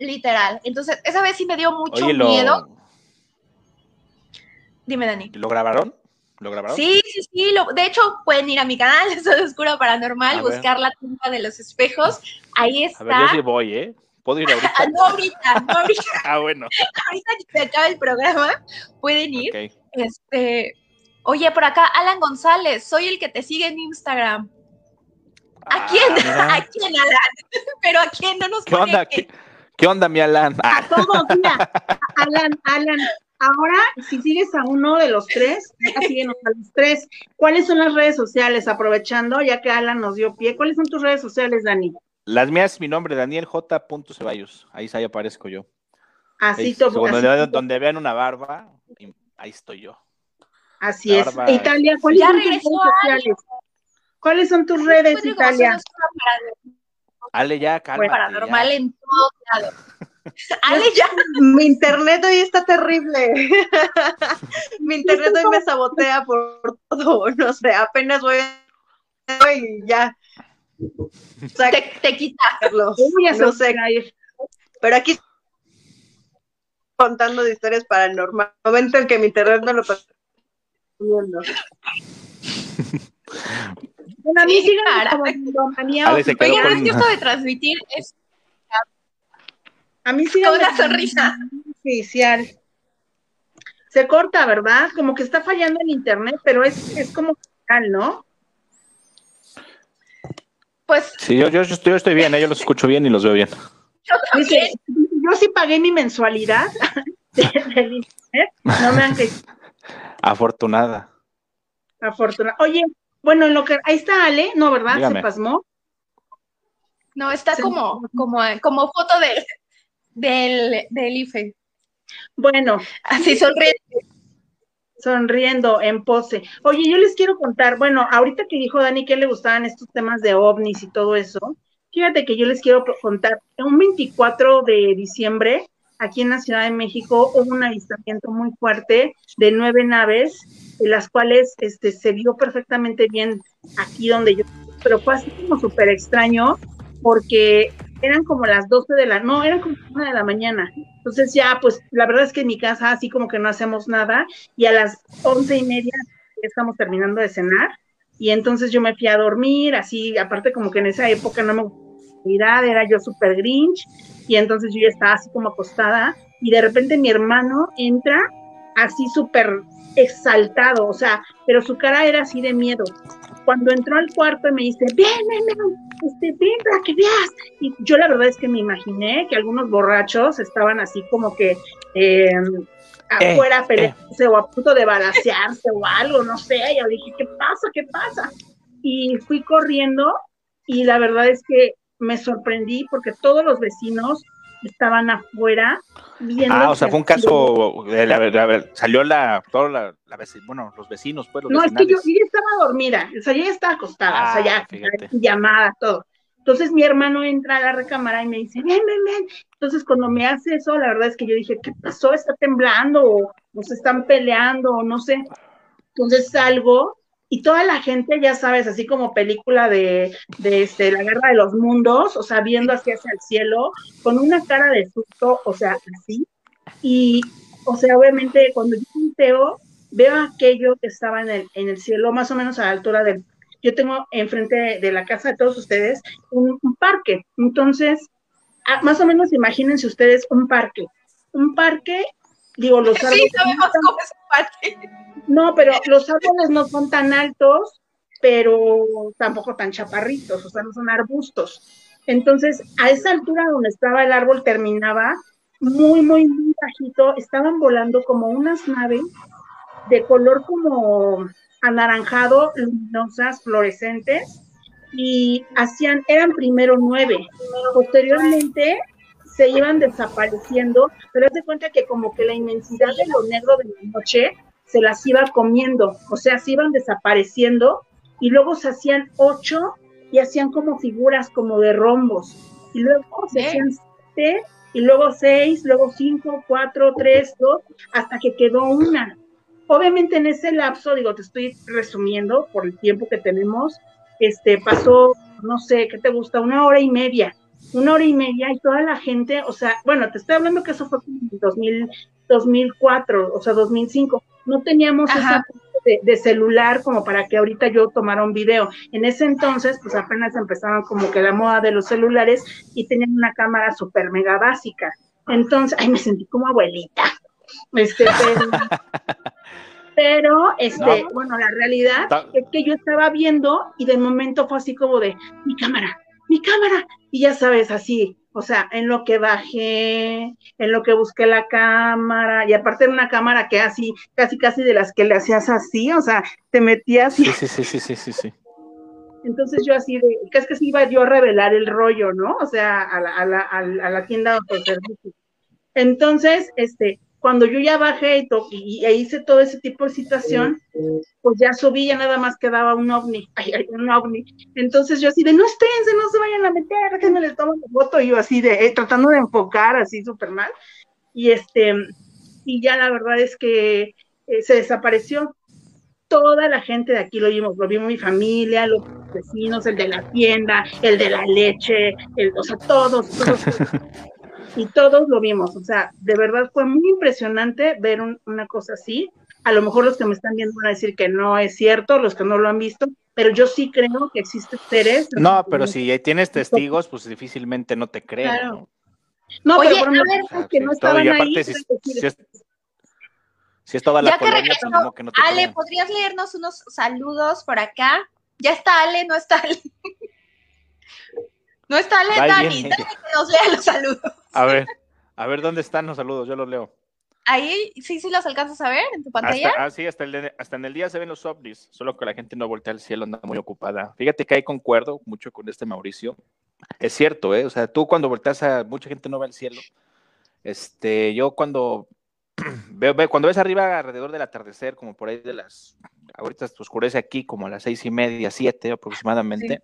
literal. Entonces, esa vez sí me dio mucho miedo. Dime, Dani. ¿Lo grabaron? ¿Lo grabaron? Sí, sí, sí. de hecho, pueden ir a mi canal, Eso Oscuro Paranormal, buscar la tumba de los espejos. Ahí está. A ver, yo sí voy, ¿eh? ¿Puedo ir ahorita? Ah, no, ahorita, no ahorita. ah, bueno. ahorita que se acaba el programa, pueden ir. Este, oye, por acá, Alan González, soy el que te sigue en Instagram. ¿A ah, quién? ¿A quién, Alan? Pero ¿a quién no nos ¿Qué onda? ¿Qué, onda, mi Alan? A todos, mira. Alan, Alan, Ahora, si sigues a uno de los tres, síguenos a los tres. ¿Cuáles son las redes sociales? Aprovechando, ya que Alan nos dio pie, ¿cuáles son tus redes sociales, Dani? Las mías, mi nombre, Daniel J. Ceballos. Ahí, ahí aparezco yo. Así, todo. Donde, vean una barba, ahí estoy yo. Así es. Italia, ¿cuáles son tus redes sociales? ¿Cuáles son tus redes, Italia? Ale, ya, calma. Paranormal en todos lados. Ale, ya. Mi internet hoy está terrible. Mi internet hoy me sabotea por todo. No sé, apenas voy y ya. te, te quita. No sé. Pero aquí contando de historias paranormales. Momento en que mi internet no lo está viendo. Bueno, a mí sí, Oigan, esto de transmitir es a mí sí. Con una sonrisa. Oficial. Se corta, ¿verdad? Como que está fallando el internet, pero es, es como real, ¿no? Pues. Sí, yo, yo, estoy, bien, ¿eh? yo los escucho bien y los veo bien. Yo, sí pagué mi mensualidad del internet. No me han. Afortunada. Afortunada. Oye, bueno, en lo que. Ahí está Ale, ¿no, verdad? Se pasmó. No, está como, como, como foto de, del, del IFE. Bueno. Así sonriendo. Sonriendo en pose. Oye, yo les quiero contar, bueno, ahorita que dijo Dani que le gustaban estos temas de ovnis y todo eso, fíjate que yo les quiero contar, un 24 de diciembre, aquí en la Ciudad de México, hubo un avistamiento muy fuerte de nueve naves, de las cuales este, se vio perfectamente bien aquí donde yo, pero fue así como súper extraño, porque eran como las 12 de la, no, eran como una de la mañana. Entonces ya, pues la verdad es que en mi casa así como que no hacemos nada y a las once y media estamos terminando de cenar y entonces yo me fui a dormir, así, aparte como que en esa época no me gustaba era yo súper grinch y entonces yo ya estaba así como acostada y de repente mi hermano entra así súper exaltado, o sea, pero su cara era así de miedo. Cuando entró al cuarto y me dice, ven, ven, ven, este, ven para que veas. Y yo la verdad es que me imaginé que algunos borrachos estaban así como que em, eh, afuera eh. o a punto de balasearse o algo, no sé. Y yo dije, ¿qué pasa? ¿Qué pasa? Y fui corriendo y la verdad es que me sorprendí porque todos los vecinos estaban afuera viendo. Ah, o sea, fue un caso, de la, de la- salió la, toda la, la bueno, los vecinos, pues, los No, es que yo, yo estaba dormida, o sea, yo ya estaba acostada, o sea, Ah, ya fíjate. llamada, todo. Entonces mi hermano entra a la recámara y me dice, ven, ven, ven. Entonces cuando me hace eso, la verdad es que yo dije, ¿qué pasó? ¿Está temblando? ¿O, o se están peleando? O no sé. Entonces salgo y toda la gente, ya sabes, así como película de, de este, la guerra de los mundos, o sea, viendo así hacia el cielo, con una cara de susto, o sea, así. Y, o sea, obviamente cuando yo volteo, veo aquello que estaba en el, en el cielo, más o menos a la altura del... Yo tengo enfrente de, de la casa de todos ustedes un, un parque. Entonces, ah, más o menos imagínense ustedes un parque. Un parque, digo, los Sí, árboles... sabemos cómo es. No, pero los árboles no son tan altos, pero tampoco tan chaparritos, o sea, no son arbustos. Entonces, a esa altura donde estaba el árbol terminaba, muy, muy, muy bajito, estaban volando como unas naves de color como anaranjado, luminosas, fluorescentes, y hacían, eran primero nueve, posteriormente se iban desapareciendo, pero haz de cuenta que como que la inmensidad de lo negro de la noche se las iba comiendo, o sea, se iban desapareciendo y luego se hacían ocho y hacían como figuras como de rombos y luego se hacían siete y luego seis, luego cinco, cuatro, tres, dos, hasta que quedó una. Obviamente en ese lapso, digo, te estoy resumiendo por el tiempo que tenemos, este, pasó, no sé, ¿qué te gusta? Una hora y media, una hora y media y toda la gente, o sea, bueno, te estoy hablando que eso fue en 2000, 2004, o sea, 2005, no teníamos esa de, de celular como para que ahorita yo tomara un video. En ese entonces, pues apenas empezaban como que la moda de los celulares y tenían una cámara súper mega básica. Entonces, ay, me sentí como abuelita. Este, pero, pero, este, No. bueno, la realidad es que yo estaba viendo y de momento fue así como de, mi cámara, mi cámara. Y ya sabes, así, o sea, en lo que bajé, en lo que busqué la cámara, y aparte era una cámara que así, casi, casi de las que le hacías así, o sea, te metías y Sí, sí, sí, sí, sí, sí, entonces yo así de, casi que sí iba yo a revelar el rollo, ¿no? O sea, a la, a la, a la, tienda de autoservicio. Entonces, este, cuando yo ya bajé y, y, e hice todo ese tipo de situación, pues ya subí, ya nada más quedaba un ovni, ay, un ovni. Entonces yo así de, no espérense, no se vayan a meter, déjenme les tomo la foto, y yo así de, eh, tratando de enfocar así súper mal. Y este, y ya la verdad es que eh, se desapareció. Toda la gente de aquí lo vimos, lo vimos mi familia, los vecinos, el de la tienda, el de la leche, el, o sea, todos, todos. y todos lo vimos, o sea, de verdad fue muy impresionante ver un- una cosa así. A lo mejor los que me están viendo van a decir que no es cierto, los que no lo han visto, pero yo sí creo que existen seres. No, pero si tienes testigos, pues difícilmente no te creen. Claro. ¿no? No, Oye, pero por a ver, O sea, que sí, no estaban ahí, si, es decir, si es, si es toda la Ya que colonia, pues, como que no te Ale, creen. ¿podrías leernos unos saludos por acá? Ya está Ale, no está Ale. No está Ale, Dani, Dani que nos lea los saludos. A ver, a ver, ¿dónde están los saludos? Yo los leo. Ahí, sí, sí los alcanzas a ver en tu pantalla. Hasta, ah, sí, hasta, el de- hasta en el día se ven los ovnis, solo que la gente no voltea al cielo, anda muy ocupada. Fíjate que ahí concuerdo mucho con este Mauricio. Es cierto, ¿eh? O sea, tú cuando volteas a mucha gente no ve al cielo. Este, yo cuando veo, veo- cuando ves arriba alrededor del atardecer, como por ahí de las, ahorita se oscurece aquí como a las seis y media, siete aproximadamente.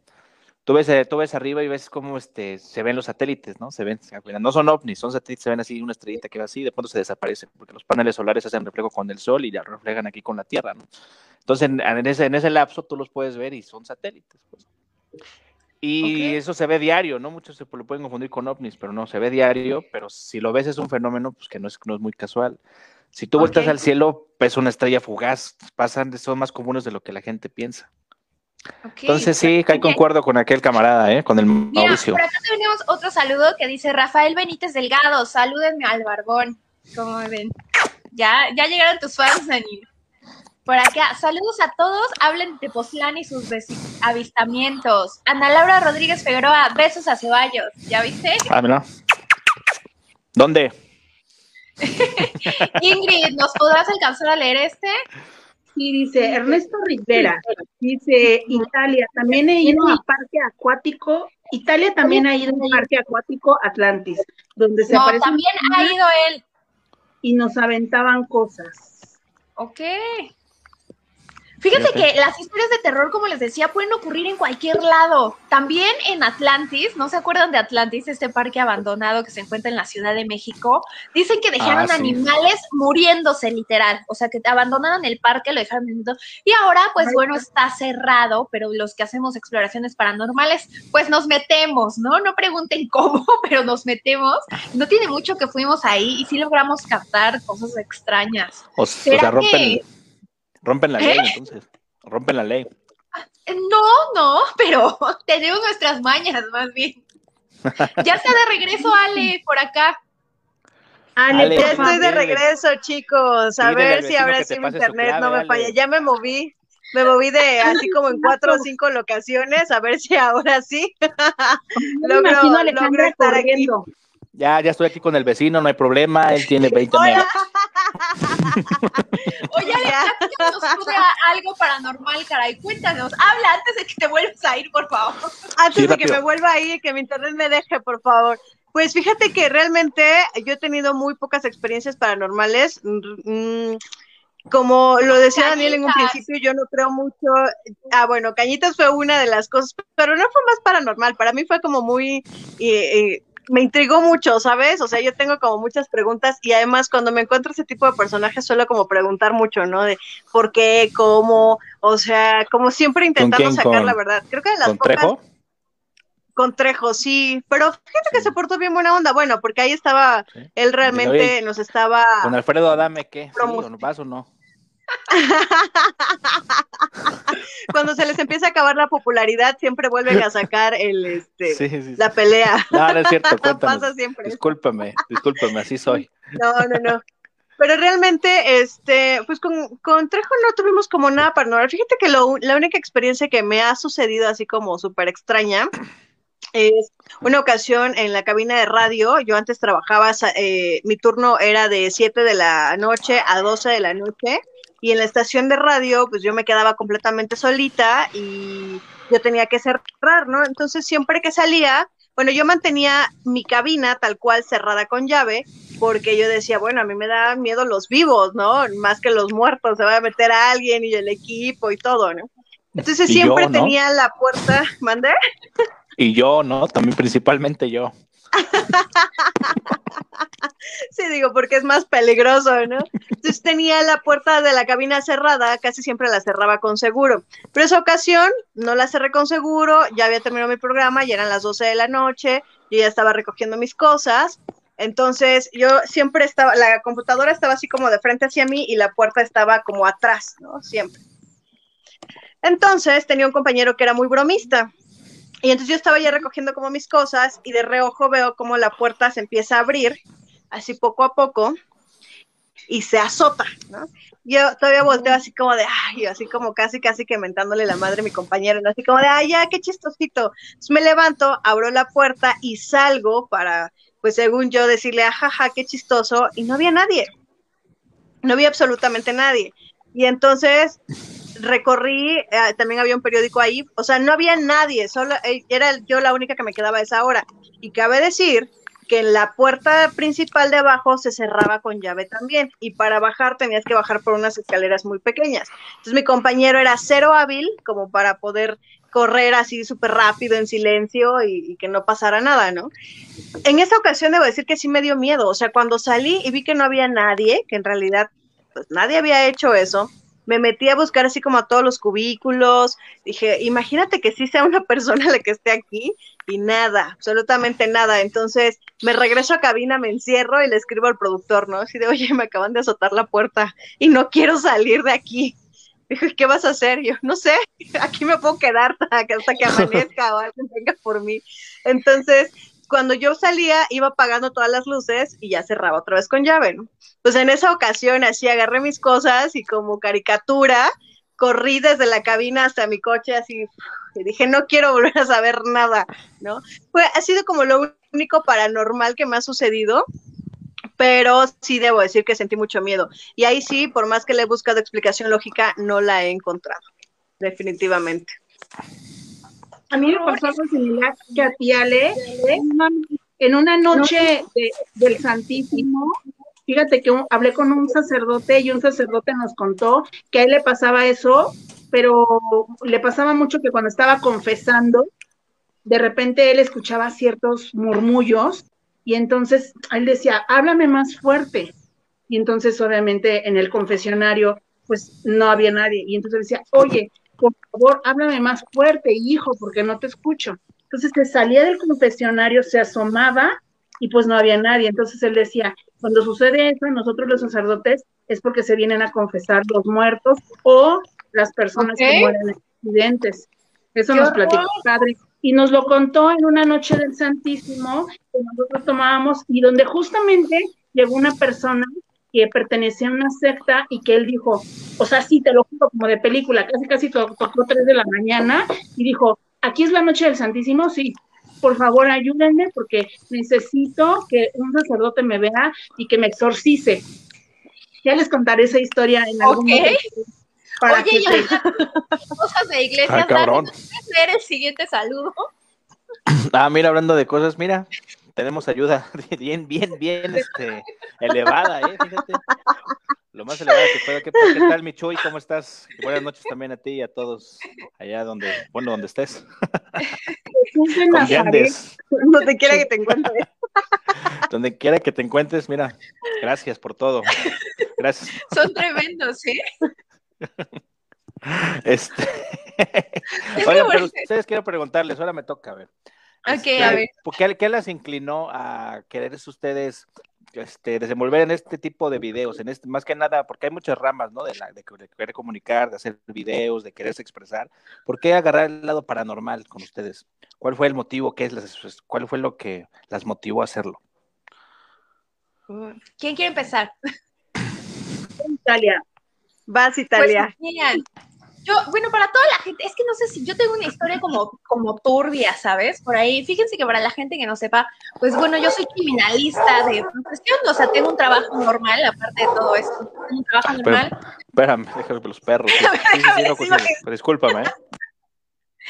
Tú ves, eh, tú ves arriba y ves cómo este, se ven los satélites, ¿no? Se ven, no son ovnis, son satélites, se ven así, una estrellita que va así, y de pronto se desaparece, porque los paneles solares hacen reflejo con el sol y ya reflejan aquí con la Tierra, ¿no? Entonces, en, en ese, en ese lapso tú los puedes ver y son satélites, pues. Y eso se ve diario, ¿no? Muchos se lo pueden confundir con ovnis, pero no, se ve diario, pero si lo ves es un fenómeno pues que no es, no es muy casual. Si tú vueltas al cielo, ves una estrella fugaz, pasan, son más comunes de lo que la gente piensa. Entonces sí, Oye, concuerdo con aquel camarada, ¿eh? Con el Mira, Mauricio. por acá tenemos otro saludo que dice Rafael Benítez Delgado, salúdenme al barbón. ¿Cómo ven? Ya, ya llegaron tus fans, Dani. Por acá, saludos a todos, hablen de Tepoztlán y sus avistamientos. Ana Laura Rodríguez Figueroa, besos a Ceballos, ¿ya viste? Ah, mira. ¿Dónde? Ingrid, ¿nos podrás alcanzar a leer este? Sí, dice Ernesto Rivera, dice Italia, también he ido a parque acuático Italia también ha ido al parque acuático Atlantis, donde se No, también ha ido él. y nos aventaban cosas. Ok. Fíjate Fíjate. que las historias de terror, como les decía, pueden ocurrir en cualquier lado. También en Atlantis, ¿no se acuerdan de Atlantis, este parque abandonado que se encuentra en la Ciudad de México? Dicen que dejaron Ah, sí. animales muriéndose literal, o sea, que abandonaron el parque, lo dejaron muriendo. Y ahora, pues bueno, está cerrado, pero los que hacemos exploraciones paranormales, pues nos metemos, ¿no? No pregunten cómo, pero nos metemos. No tiene mucho que fuimos ahí y sí logramos captar cosas extrañas. O, o ¿Será sea, rompen, que- rompen la ¿Eh? ley, entonces. Rompen la ley. Eh, No, no, pero tenemos nuestras mañas, más bien. Ya está de regreso Ale por acá. Ale, Ya estoy de regreso, chicos. A ver si ahora sí mi internet clave, no me Ale. falla. Ya me moví. Me moví de así como en cuatro o cinco locaciones, a ver si ahora sí No me logro- logro estar aquí. corriendo. Ya, ya estoy aquí con el vecino, no hay problema, él tiene 20 megas. Oye, Ale, nos a- algo paranormal, caray. Cuéntanos, habla antes de que te vuelvas a ir, por favor. Antes Sí, de que me vuelva ahí, que mi internet me deje, por favor. Pues fíjate que realmente yo he tenido muy pocas experiencias paranormales. Mm, Como lo decía Daniel en un Cañitas. principio, yo no creo mucho. Ah, bueno, Cañitas fue una de las cosas, pero no fue más paranormal. Para mí fue como muy. eh, eh, me intrigó mucho, ¿sabes? O sea, yo tengo como muchas preguntas y además cuando me encuentro ese tipo de personajes suelo como preguntar mucho, ¿no? De por qué, cómo, o sea, como siempre intentando sacar ¿Con- la verdad. Creo que de las ¿Con pocas Trejo? con Trejo, sí, pero fíjate que se portó bien buena onda, bueno, porque ahí estaba, Sí. él realmente Oye, nos estaba, ¿Con Alfredo Adame qué? ¿Sí, vas o no? cuando se les empieza a acabar la popularidad, siempre vuelven a sacar el, este, Sí, sí, sí. la pelea, No, no es cierto, cuéntame. pasa siempre. Discúlpame, discúlpame, así soy. No, no, no. Pero realmente, este, pues con, con Trejo no tuvimos como nada paranormal. Fíjate que lo, la única experiencia que me ha sucedido así como súper extraña es una ocasión en la cabina de radio. Yo antes trabajaba, eh, mi turno era de 7 de la noche a 12 de la noche. Y en la estación de radio, pues yo me quedaba completamente solita y yo tenía que cerrar, ¿no? Entonces siempre que salía, bueno, yo mantenía mi cabina tal cual cerrada con llave, porque yo decía, bueno, a mí me dan miedo los vivos, ¿no? Más que los muertos, se va a meter a alguien y el equipo y todo, ¿no? Entonces Y siempre yo, ¿no? tenía la puerta, ¿mandé? Y yo, ¿no? También principalmente yo. Sí, digo, porque es más peligroso, ¿no? Entonces tenía la puerta de la cabina cerrada, casi siempre la cerraba con seguro. Pero esa ocasión no la cerré con seguro, ya había terminado mi programa, ya eran las 12 de la noche, yo ya estaba recogiendo mis cosas. Entonces yo siempre estaba, la computadora estaba así como de frente hacia mí y la puerta estaba como atrás, ¿no? Siempre. Entonces tenía un compañero que era muy bromista. Y entonces yo estaba ya recogiendo como mis cosas y de reojo veo como la puerta se empieza a abrir, así poco a poco, y se azota, ¿no? Yo todavía volteo así como de, ay, así como casi, casi que mentándole la madre a mi compañero, ¿no? así como de, ay, ya, qué chistosito. Entonces me levanto, abro la puerta y salgo para, pues según yo, decirle, ajaja, qué chistoso, y no había nadie. No había absolutamente nadie. Y entonces recorrí, eh, también había un periódico ahí, o sea, no había nadie, solo eh, era yo la única que me quedaba a esa hora. Y cabe decir que la puerta principal de abajo se cerraba con llave también, y para bajar tenías que bajar por unas escaleras muy pequeñas. Entonces mi compañero era cero hábil como para poder correr así súper rápido en silencio y, y que no pasara nada, ¿no? En esta ocasión debo decir que sí me dio miedo, o sea, cuando salí y vi que no había nadie, que en realidad pues nadie había hecho eso, me metí a buscar así como a todos los cubículos, dije, imagínate que sí sea una persona la que esté aquí y nada, absolutamente nada. Entonces me regreso a cabina, me encierro y le escribo al productor, ¿no? Así de, oye, me acaban de azotar la puerta y no quiero salir de aquí. Dijo, ¿qué vas a hacer? Yo, no sé, aquí me puedo quedar hasta que, amanezca o alguien venga por mí. Entonces, cuando yo salía, iba apagando todas las luces y ya cerraba otra vez con llave, ¿no? Pues en esa ocasión así agarré mis cosas y como caricatura, corrí desde la cabina hasta mi coche así y dije, no quiero volver a saber nada, ¿no? Fue, ha sido como lo único paranormal que me ha sucedido, pero sí debo decir que sentí mucho miedo. Y ahí sí, por más que le he buscado explicación lógica, no la he encontrado, definitivamente. A mí me pasó algo similar que a ti, Ale. En una noche del Santísimo, fíjate que hablé con un sacerdote y un sacerdote nos contó que a él le pasaba eso, pero le pasaba mucho que cuando estaba confesando, de repente él escuchaba ciertos murmullos y entonces él decía, háblame más fuerte. Y entonces obviamente en el confesionario pues no había nadie. Y entonces decía, oye, por favor, háblame más fuerte, hijo, porque no te escucho. Entonces se salía del confesionario, se asomaba y pues no había nadie. Entonces él decía, cuando sucede eso, nosotros los sacerdotes es porque se vienen a confesar los muertos o las personas que mueren en accidentes. Eso nos platicó el padre. Y nos lo contó en una noche del Santísimo que nosotros tomábamos y donde justamente llegó una persona que pertenecía a una secta y que él dijo, o sea, sí, te lo juro, como de película, casi casi tocó tres de la mañana y dijo, aquí es la noche del Santísimo, sí, por favor ayúdenme porque necesito que un sacerdote me vea y que me exorcice. Ya les contaré esa historia en algún momento. Oye, ya, cosas de iglesia, ah, leer el siguiente saludo? Ah, mira, hablando de cosas, mira, tenemos ayuda bien, bien, bien este, elevada, ¿eh? Fíjate. Lo más elevada que pueda. ¿Qué, ¿Qué, tal, mi Chuy? ¿Cómo estás? Buenas noches también a ti y a todos allá donde, bueno, donde estés. Donde quiera que te encuentres. Donde quiera que te encuentres, mira, gracias por todo. Gracias. Son tremendos, ¿sí? Este. Oigan, pero ustedes quiero preguntarles, ahora me toca, a ver. Ok, a ver. ¿qué, ¿Qué las inclinó a quererse ustedes este, desenvolver en este tipo de videos, en este, más que nada, porque hay muchas ramas, ¿no? De, la, de, querer comunicar, de hacer videos, de quererse expresar. ¿Por qué agarrar el lado paranormal con ustedes? ¿Cuál fue el motivo? ¿Qué es, ¿Cuál fue lo que las motivó a hacerlo? ¿Quién quiere empezar? Italia. Vas, Italia. Pues, yo, bueno, para toda la gente, es que no sé si yo tengo una historia como, como turbia, ¿sabes? Por ahí, fíjense que para la gente que no sepa, pues bueno, yo soy criminalista de profesión, o sea, tengo un trabajo normal, aparte de todo esto, un trabajo normal. espérame, déjame los perros. discúlpame. ¿eh?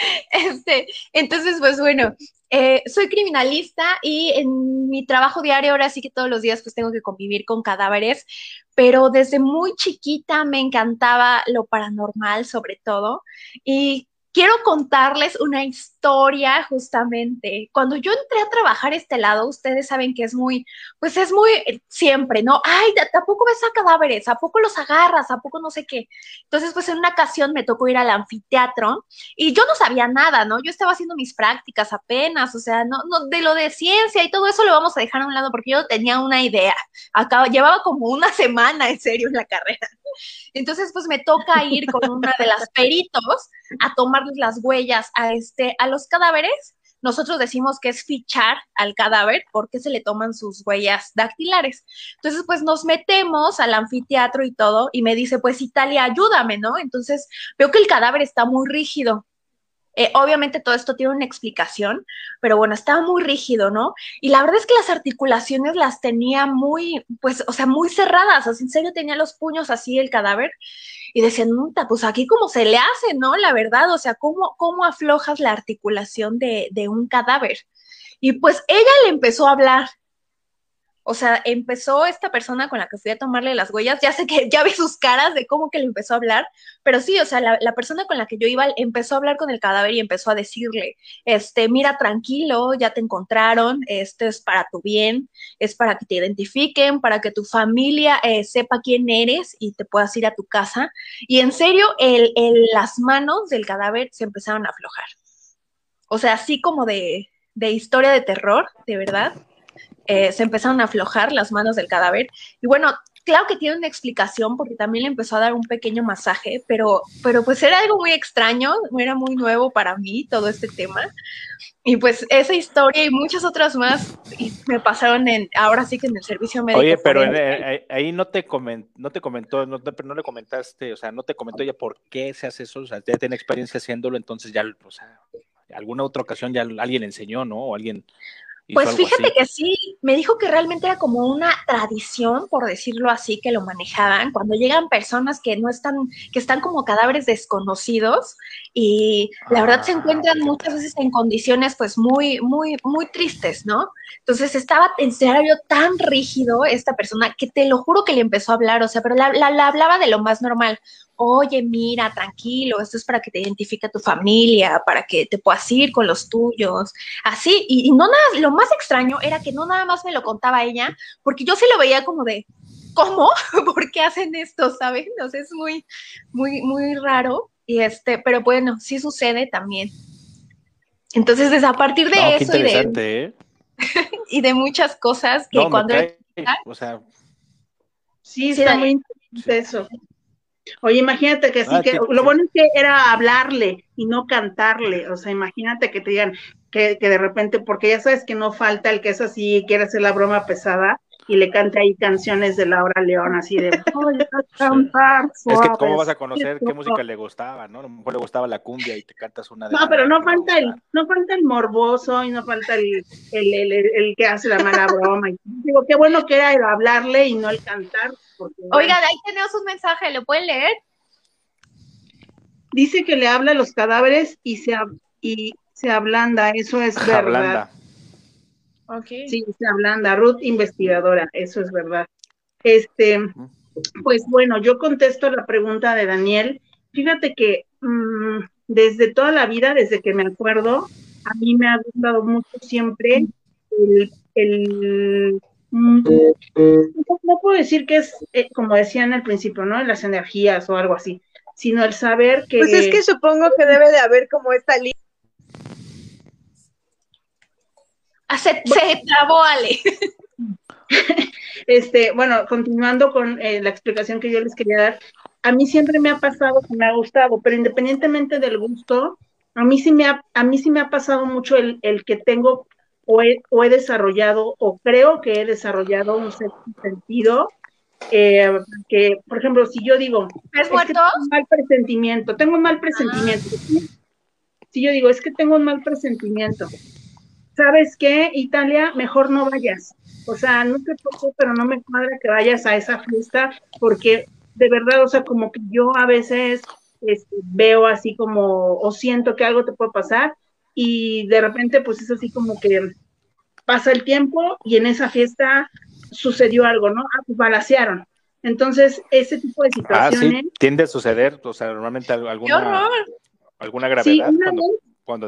Este, entonces, pues bueno, eh, soy criminalista y en mi trabajo diario ahora sí que todos los días pues tengo que convivir con cadáveres, pero desde muy chiquita me encantaba lo paranormal sobre todo y quiero contarles una historia justamente. Cuando yo entré a trabajar este lado, ustedes saben que es muy, pues es muy eh, siempre, ¿no? Ay, tampoco ves a cadáveres? ¿A poco los agarras? ¿A poco no sé qué? Entonces, pues en una ocasión me tocó ir al anfiteatro y yo no sabía nada, ¿no? Yo estaba haciendo mis prácticas apenas, o sea, no, no de lo de ciencia y todo eso lo vamos a dejar a un lado porque yo tenía una idea. Acá, llevaba como una semana en serio en la carrera. Entonces, pues me toca ir con una de las peritos a tomarles las huellas a, este, a los cadáveres. Nosotros decimos que es fichar al cadáver porque se le toman sus huellas dactilares. Entonces, pues nos metemos al anfiteatro y todo, y me dice, pues Italia, ayúdame, ¿no? Entonces veo que el cadáver está muy rígido. Eh, obviamente todo esto tiene una explicación, pero bueno, estaba muy rígido, ¿no? Y la verdad es que las articulaciones las tenía muy, pues, o sea, muy cerradas, o sea, en serio tenía los puños así el cadáver y decían, pues aquí cómo se le hace, ¿no? La verdad, o sea, ¿cómo, cómo aflojas la articulación de, de un cadáver? Y pues ella le empezó a hablar o sea, empezó esta persona con la que fui a tomarle las huellas, ya sé que ya vi sus caras de cómo que le empezó a hablar, pero sí, o sea, la, persona con la que yo iba empezó a hablar con el cadáver y empezó a decirle, este, mira, tranquilo, ya te encontraron, esto es para tu bien, es para que te identifiquen, para que tu familia eh, sepa quién eres y te puedas ir a tu casa. Y en serio, el, las manos del cadáver se empezaron a aflojar. O sea, así como de, de historia de terror, de verdad eh, se empezaron a aflojar las manos del cadáver. Y bueno, claro que tiene una explicación porque también le empezó a dar un pequeño masaje, pero, pero pues era algo muy extraño, era muy nuevo para mí todo este tema. Y pues esa historia y muchas otras más me pasaron en, ahora sí que en el servicio médico. Oye, pero ahí no te, no te comentó, no, no, le comentaste, o sea, no te comentó ya por qué se hace eso, o sea, ya tiene experiencia haciéndolo, entonces ya, o sea, alguna otra ocasión ya alguien enseñó, ¿no? O alguien Pues fíjate que sí, me dijo que realmente era como una tradición, por decirlo así, que lo manejaban cuando llegan personas que no están, que están como cadáveres desconocidos y la verdad se encuentran ah, muchas veces en condiciones pues muy, muy, muy tristes, ¿no? Entonces estaba en escenario tan rígido esta persona que te lo juro que le empezó a hablar, o sea, pero la, la hablaba de lo más normal oye, mira, tranquilo, esto es para que te identifique tu familia, para que te puedas ir con los tuyos, así, y, no nada, lo más extraño era que no nada más me lo contaba ella, porque yo sí lo veía como de, ¿cómo? ¿Por qué hacen esto? ¿Saben? O sea, es muy, muy, muy raro, y este, pero bueno, sí sucede también. Entonces, es a partir de eso y de, ¿eh? y de muchas cosas que cuando... o sea... Sí, está muy interesante eso. Oye, imagínate que sí, ah, que lo bueno es que era hablarle y no cantarle, o sea, imagínate que te digan que, que, de repente, porque ya sabes que no falta el que es así y quiere hacer la broma pesada y le cante ahí canciones de Laura León, así de, cantar Es que cómo vas a conocer qué música le gustaba, ¿no? A lo mejor le gustaba la cumbia y te cantas una de No, pero no falta el, no falta el morboso y no falta el, el, el, el que hace la mala broma. Y, digo, qué bueno que era el hablarle y no el cantar Oiga, ahí tenemos un mensaje, ¿lo pueden leer? Dice que le habla a los cadáveres y se, y se ablanda, eso es verdad. Okay. Sí, se ablanda. Ruth, investigadora, eso es verdad. Este, pues bueno, yo contesto la pregunta de Daniel. Fíjate que mm, desde toda la vida, desde que me acuerdo, a mí me ha gustado mucho siempre el Mm, no, puedo decir que es, eh, como decían al principio, ¿no? Las energías o algo así, sino el saber que... Pues es que supongo que debe de haber como esta línea. Ah, se, trabó, Ale. este, bueno, continuando con eh, la explicación que yo les quería dar, a mí siempre me ha pasado que me ha gustado, pero independientemente del gusto, a mí sí me ha, a mí sí me ha pasado mucho el, el que tengo o he, desarrollado o creo que he desarrollado un sentido eh, que, por ejemplo, si yo digo, ¿Es tengo un mal presentimiento, tengo un mal presentimiento. Si yo digo, es que tengo un mal presentimiento, ¿sabes qué, Italia? Mejor no vayas. O sea, no te preocupes, pero no me cuadra que vayas a esa fiesta, porque de verdad, o sea, como que yo a veces este, veo así como, o siento que algo te puede pasar, y de repente pues es así como que pasa el tiempo y en esa fiesta sucedió algo, ¿no? Ah, pues balasearon. Entonces, ese tipo de situaciones... Ah, sí, tiende a suceder, o sea, normalmente alguna, alguna gravedad. cuando,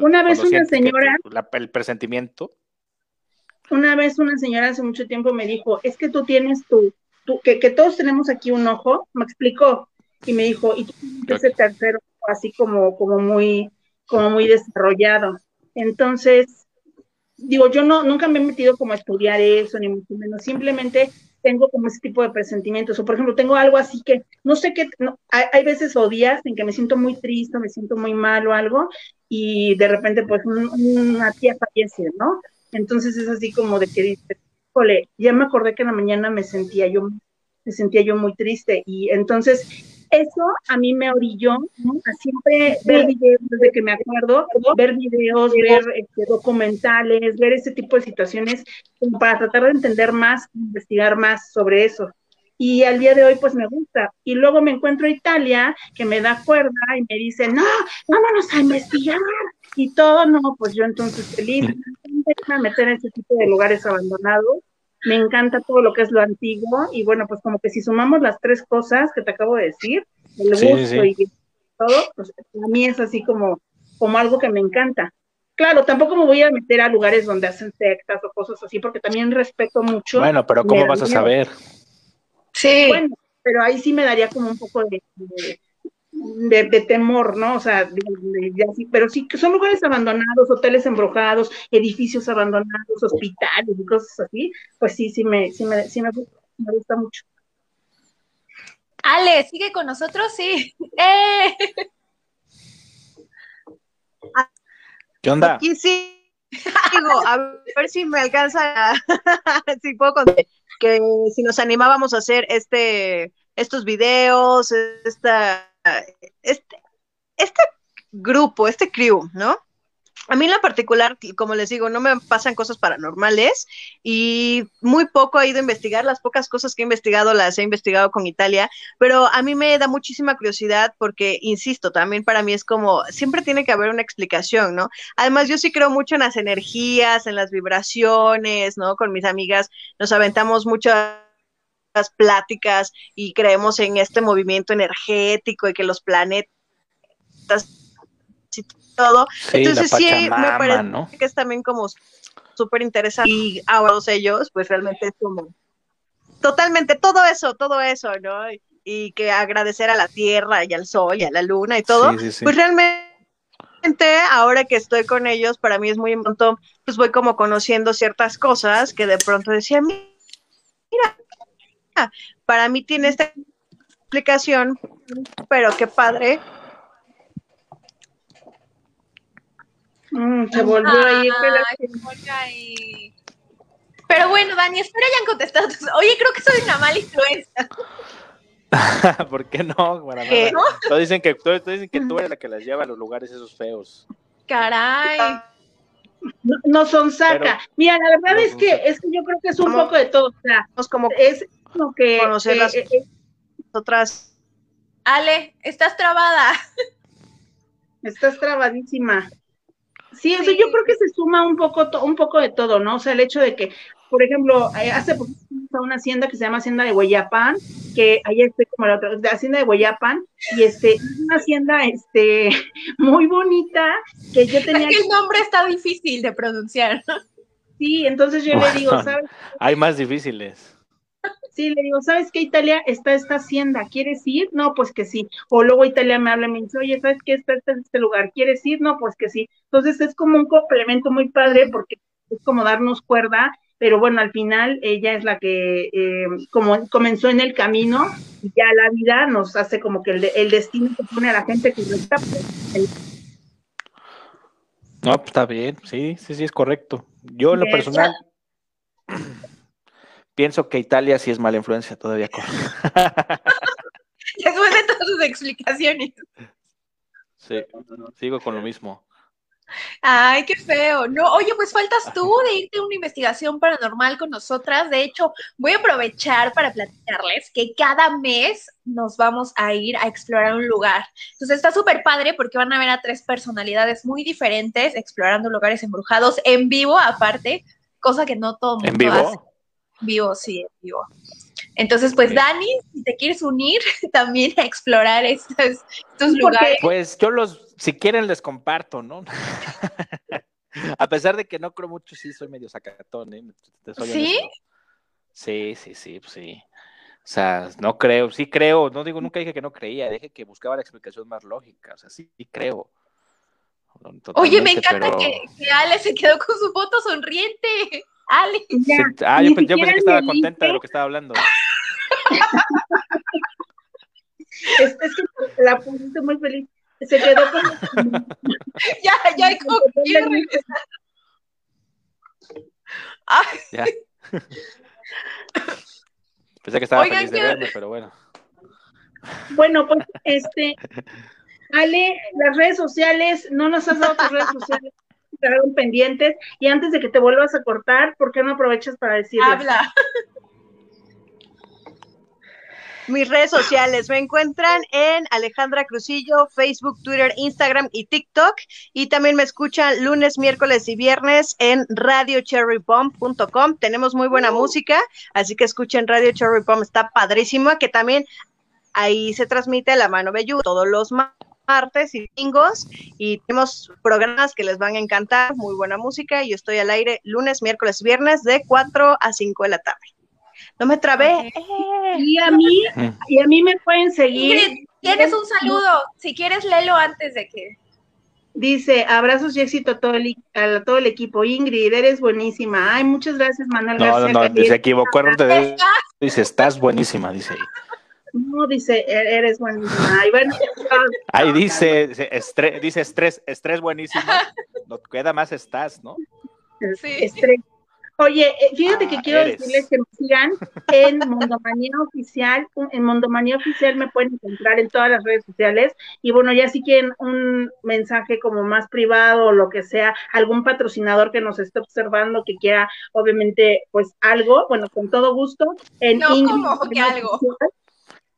una vez, una señora... el presentimiento. Una vez una señora hace mucho tiempo me dijo, es que tú tienes tu, que, que, todos tenemos aquí un ojo, me explicó, y me dijo, y tú tienes ese tercero así como, como muy como muy desarrollado. Entonces, digo, yo no, nunca me he metido como a estudiar eso, ni mucho menos, simplemente tengo como ese tipo de presentimientos, o por ejemplo, tengo algo así que, no sé qué, hay, veces o días en que me siento muy triste, me siento muy mal o algo, y de repente pues una tía fallece, ¿no? Entonces es así como de que dice, jole, ya me acordé que en la mañana me sentía yo, me sentía yo muy triste, y entonces eso a mí me orilló a siempre ver videos desde que me acuerdo, ver videos, ver este, documentales, ver ese tipo de situaciones para tratar de entender más, investigar más sobre eso. Y al día de hoy pues me gusta. Y luego me encuentro Italia que me da cuerda y me dice, no, vámonos a investigar. Y todo, no, pues yo entonces feliz, me meter en ese tipo de lugares abandonados me encanta todo lo que es lo antiguo y bueno, pues como que si sumamos las tres cosas que te acabo de decir, el gusto y todo, pues a mí es así como, como algo que me encanta. Claro, tampoco me voy a meter a lugares donde hacen sectas o cosas así, porque también respeto mucho. Bueno, pero ¿cómo vas a saber? Sí. Bueno, pero ahí sí me daría como un poco de de, temor, ¿no? O sea, pero sí que son lugares abandonados, hoteles embrujados, edificios abandonados, hospitales y cosas así, pues sí, sí me, sí me, sí me, gusta, mucho. Ale, ¿sigue con nosotros? Sí. ¡Eh! ¿Qué onda? Aquí sí. Digo, a ver si me alcanza, si puedo contar, que si nos animábamos a hacer este, estos videos, esta este, este grupo, este crew, ¿no? a mí en la particular, como les digo, no me pasan cosas paranormales y muy poco he ido a investigar. Las pocas cosas que he investigado las he investigado con Italia, pero a mí me da muchísima curiosidad porque, insisto, también para mí es como, siempre tiene que haber una explicación, ¿no? Además, yo sí creo mucho en las energías, en las vibraciones, ¿no? Con mis amigas nos aventamos muchas pláticas y creemos en este movimiento energético y que los planetas todo. Entonces sí, me parece que es también como súper interesante y a todos ellos, pues realmente es como totalmente todo eso, todo eso, ¿no? Y, que agradecer a la tierra y al sol y a la luna y todo, pues realmente ahora que estoy con ellos, para mí es muy importante, pues voy como conociendo ciertas cosas que de pronto decía, mira, para mí tiene esta explicación, pero qué padre Mm, se volvió a ir. Pero bueno, Dani, espero hayan contestado. Oye, creo que soy una mala influencia. ¿Por qué no? Todos dicen que, todos dicen que tú eres la que las lleva a los lugares esos feos. Caray. No, son saca. Mira, la verdad es que es que yo creo que es un poco de todo. O sea, como es como que conocer las eh, eh, otras. Ale, estás trabada. Estás trabadísima. Sí, o sea, yo creo que se suma un poco, un poco de todo, ¿no? O sea, el hecho de que, por ejemplo, eh, hace poco una hacienda que se llama Hacienda de Hueyapan, que ahí estoy como la otra, de Hacienda de Hueyapan, y este, es una hacienda, este, muy bonita, que yo tenía... Es que el nombre está difícil de pronunciar, ¿no? Sí, entonces yo le digo, ¿sabes? Hay más difíciles. Sí, le digo, ¿sabes qué, Italia está esta hacienda? ¿Quieres ir? No, pues que sí. O luego Italia me habla y me dice, oye, ¿sabes qué está en este lugar? ¿Quieres ir? No, pues que sí. Entonces es como un complemento muy padre porque es como darnos cuerda, pero bueno, al final ella es la que eh, como comenzó en el camino y ya la vida nos hace como que el, destino se pone a la gente que no está. No, pues está bien, sí, sí, sí, es correcto. Yo en lo personal pienso que Italia sí es mala influencia todavía. Con... Después de todas sus explicaciones. Sí, sigo con lo mismo. Ay, qué feo. No, oye, pues faltas tú de irte a una investigación paranormal con nosotras. De hecho, voy a aprovechar para platicarles que cada mes nos vamos a ir a explorar un lugar. Entonces está súper padre porque van a ver a tres personalidades muy diferentes explorando lugares embrujados en vivo, aparte, cosa que no todo el mundo ¿En vivo? Vivo, sí, vivo. Entonces, pues Dani, si te quieres unir también a explorar estos, lugares. Pues yo los, si quieren les comparto, ¿no? a pesar de que no creo mucho, sí soy medio sacatón, ¿eh? ¿Sí? Sí, sí, sí, pues sí. O sea, no creo, sí creo, no digo, nunca dije que no creía, dije que buscaba la explicación más lógica, o sea, sí, creo. Oye, me encanta que, que Ale se quedó con su foto sonriente. Ale. ah, yo, pensé que estaba contenta de lo que estaba hablando. es, es, que la pusiste muy feliz. Se quedó como. ya, ya hay como quiere regresar. Ya. Pensé que estaba feliz de verme, pero bueno. Bueno, pues este, Ale, las redes sociales, no nos has dado tus redes sociales quedaron pendientes. Y antes de que te vuelvas a cortar, ¿por qué no aprovechas para decirles? Habla. Mis redes sociales me encuentran en Alejandra Crucillo, Facebook, Twitter, Instagram y TikTok. Y también me escuchan lunes, miércoles y viernes en radiocherrybomb.com. Tenemos muy buena música, así que escuchen Radio Cherry Bomb, está padrísimo, que también ahí se transmite la mano Bellu todos los martes y domingos y tenemos programas que les van a encantar, muy buena música y yo estoy al aire lunes, miércoles, viernes de 4 a 5 de la tarde. No me trabé. Y a mí, y a mí me pueden seguir. tienes un saludo, si quieres léelo antes de que Dice, abrazos y éxito a todo, el, a todo el equipo. Ingrid, eres buenísima. Ay, muchas gracias, Manuel no, No, no, se equivocó. Dice, estás buenísima, dice. No, dice, e-, eres buenísima. Ahí dice, estrés, dice estrés, estrés buenísimo. No queda más estás, ¿no? Sí. Estrés. Oye, eh, fíjate que Ah, quiero eres. decirles que me sigan en Mondomanía Oficial. En Mondomanía Oficial me pueden encontrar en todas las redes sociales. Y bueno, ya si quieren un mensaje como más privado o lo que sea, algún patrocinador que nos esté observando que quiera, obviamente, pues algo, bueno, con todo gusto. En No, Ingrid ¿cómo que Oficial.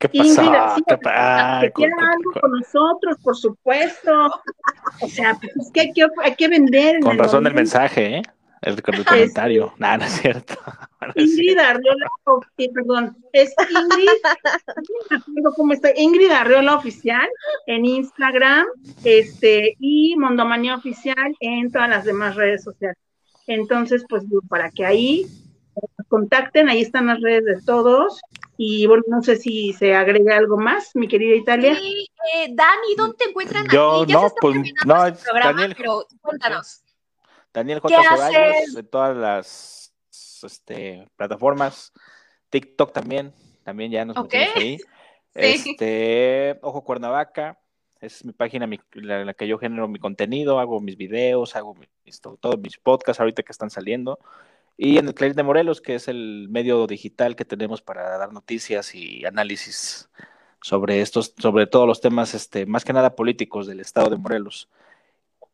¿Qué Ingrid, pasó? sí, ¿Qué o sea, pa- que ah, quiera algo con- nosotros, por supuesto. O sea, pues es que hay que, hay que vender. en Con el razón el momento. mensaje, ¿eh? El, con el comentario. Nah, no es cierto. No es Ingrid. Arriola, oh, perdón, es Ingrid, cómo está, Ingrid Arriola Oficial en Instagram, este, y Mondomanía Oficial en todas las demás redes sociales. Entonces, pues para que ahí nos contacten, ahí están las redes de todos, y bueno, no sé si se agrega algo más, mi querida Italia. Sí, eh, Dani, ¿dónde te encuentran Yo, a ti? Ya se no, está pues, no, este programa, Daniel- pero cuéntanos. Daniel ¿Qué J. Ceballos en todas las este, plataformas. TikTok también. También ya nos Ok. metimos ahí. Este, Ojo Cuernavaca. Es mi página mi- la, en la que yo genero mi contenido, hago mis videos, hago mis, to- todos mis podcasts ahorita que están saliendo. Y en el Clarín de Morelos, que es el medio digital que tenemos para dar noticias y análisis sobre estos, sobre todos los temas, este, más que nada políticos del estado de Morelos.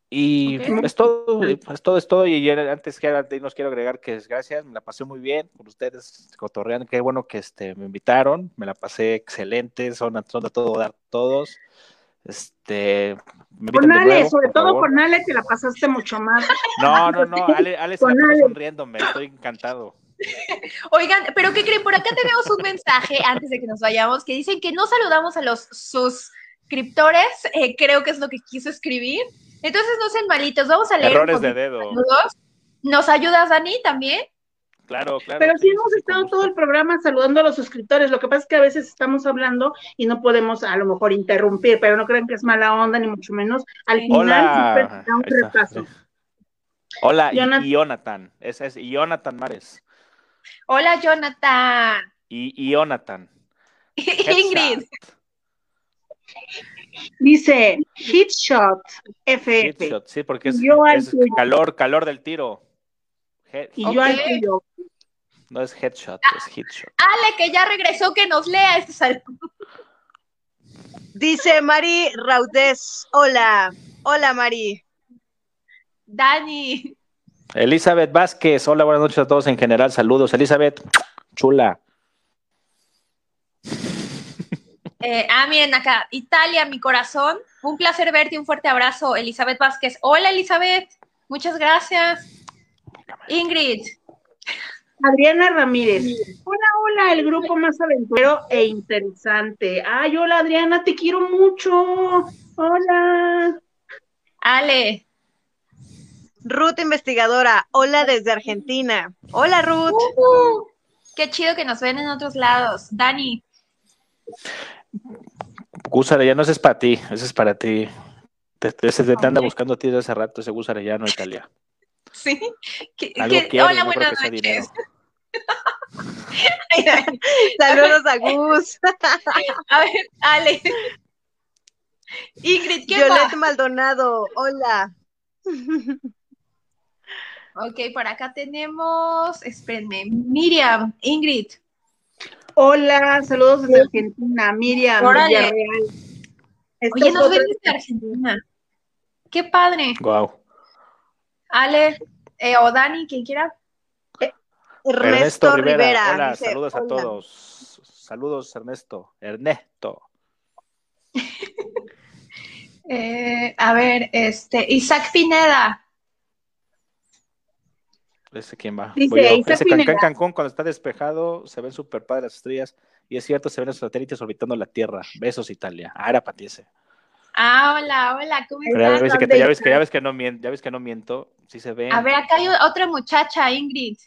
Y Ok. es todo, es todo, es todo. Y antes que nada, nos quiero agregar que gracias, me la pasé muy bien con ustedes, cotorreando, qué bueno que este, me invitaron, me la pasé excelente, son son a todo dar todos. Este, Con Ale, nuevo, sobre todo favor. con Ale, te la pasaste mucho más. No, no, no, Ale, Ale se la sonriéndome, estoy encantado. Oigan, pero ¿qué creen? Por acá tenemos un mensaje antes de que nos vayamos que dicen que no saludamos a los suscriptores, eh, creo que es lo que quiso escribir. Entonces no sean malitos, vamos a leer. Errores de dedo. saludos. ¿Nos ayudas, Dani, también? Claro, claro. Pero sí sí, hemos sí, estado todo el programa saludando a los suscriptores. Lo que pasa es que a veces estamos hablando y no podemos a lo mejor interrumpir, pero no crean que es mala onda, ni mucho menos. Al final siempre Hola. da un repaso. Hola, Jonathan. y Jonathan. Ese es Jonathan Mares. Hola, Jonathan. Y Jonathan. Ingrid. Dice Hitshot FF. Sí, porque es, calor, calor del tiro. Head- Y yo al tuyo. No es headshot, es headshot. Ale, que ya regresó, que nos lea este saludo. Dice Mari Raudés, hola, hola Mari. Dani. Elizabeth Vázquez, hola, buenas noches a todos en general, saludos. Elizabeth, chula. Eh, ah, miren acá, Italia, mi corazón. Un placer verte, un fuerte abrazo, Elizabeth Vázquez. Hola, Elizabeth. Muchas gracias. Ingrid. Adriana Ramírez. Hola, hola, el grupo más aventurero e interesante. Ay, hola Adriana, te quiero mucho. Hola. Ale. Ruth investigadora, hola desde Argentina. Hola Ruth. Uh, qué chido que nos ven en otros lados. Dani. Gus Arellano, ese es para ti, ese es para ti. Te, te- ese te anda buscando a ti desde hace rato, ese Gus Arellano, Italia. Sí. ¿Qué- Algo qué- quiere, Hola, no buenas noches. Saludos a Gus. A ver, Ale. Ingrid, ¿qué Violeta va? Maldonado, hola. Ok, por acá tenemos, espérenme, Miriam, Ingrid. Hola, saludos desde Argentina. Miriam Órale. Villarreal. Oye, nos ven desde Argentina. Qué padre. Wow. Ale eh, o Dani, quien quiera. Ernesto, Rivera. Hola, dice, saludos a hola. todos. Saludos, Ernesto. Ernesto. Eh, a ver, este, Isaac Pineda. Ese quién va. Dice. Isaac Pineda. Cancún, cuando está despejado, se ven súper padres las estrellas. Y es cierto, se ven los satélites orbitando la Tierra. Besos, Italia. Ah, era ese. Ah, hola, hola, ¿cómo ya estás? ves, que, ya, ves que, ya ves que no miento, ya ves que no miento. Sí se ve. A ver, acá hay otra muchacha, Ingrid.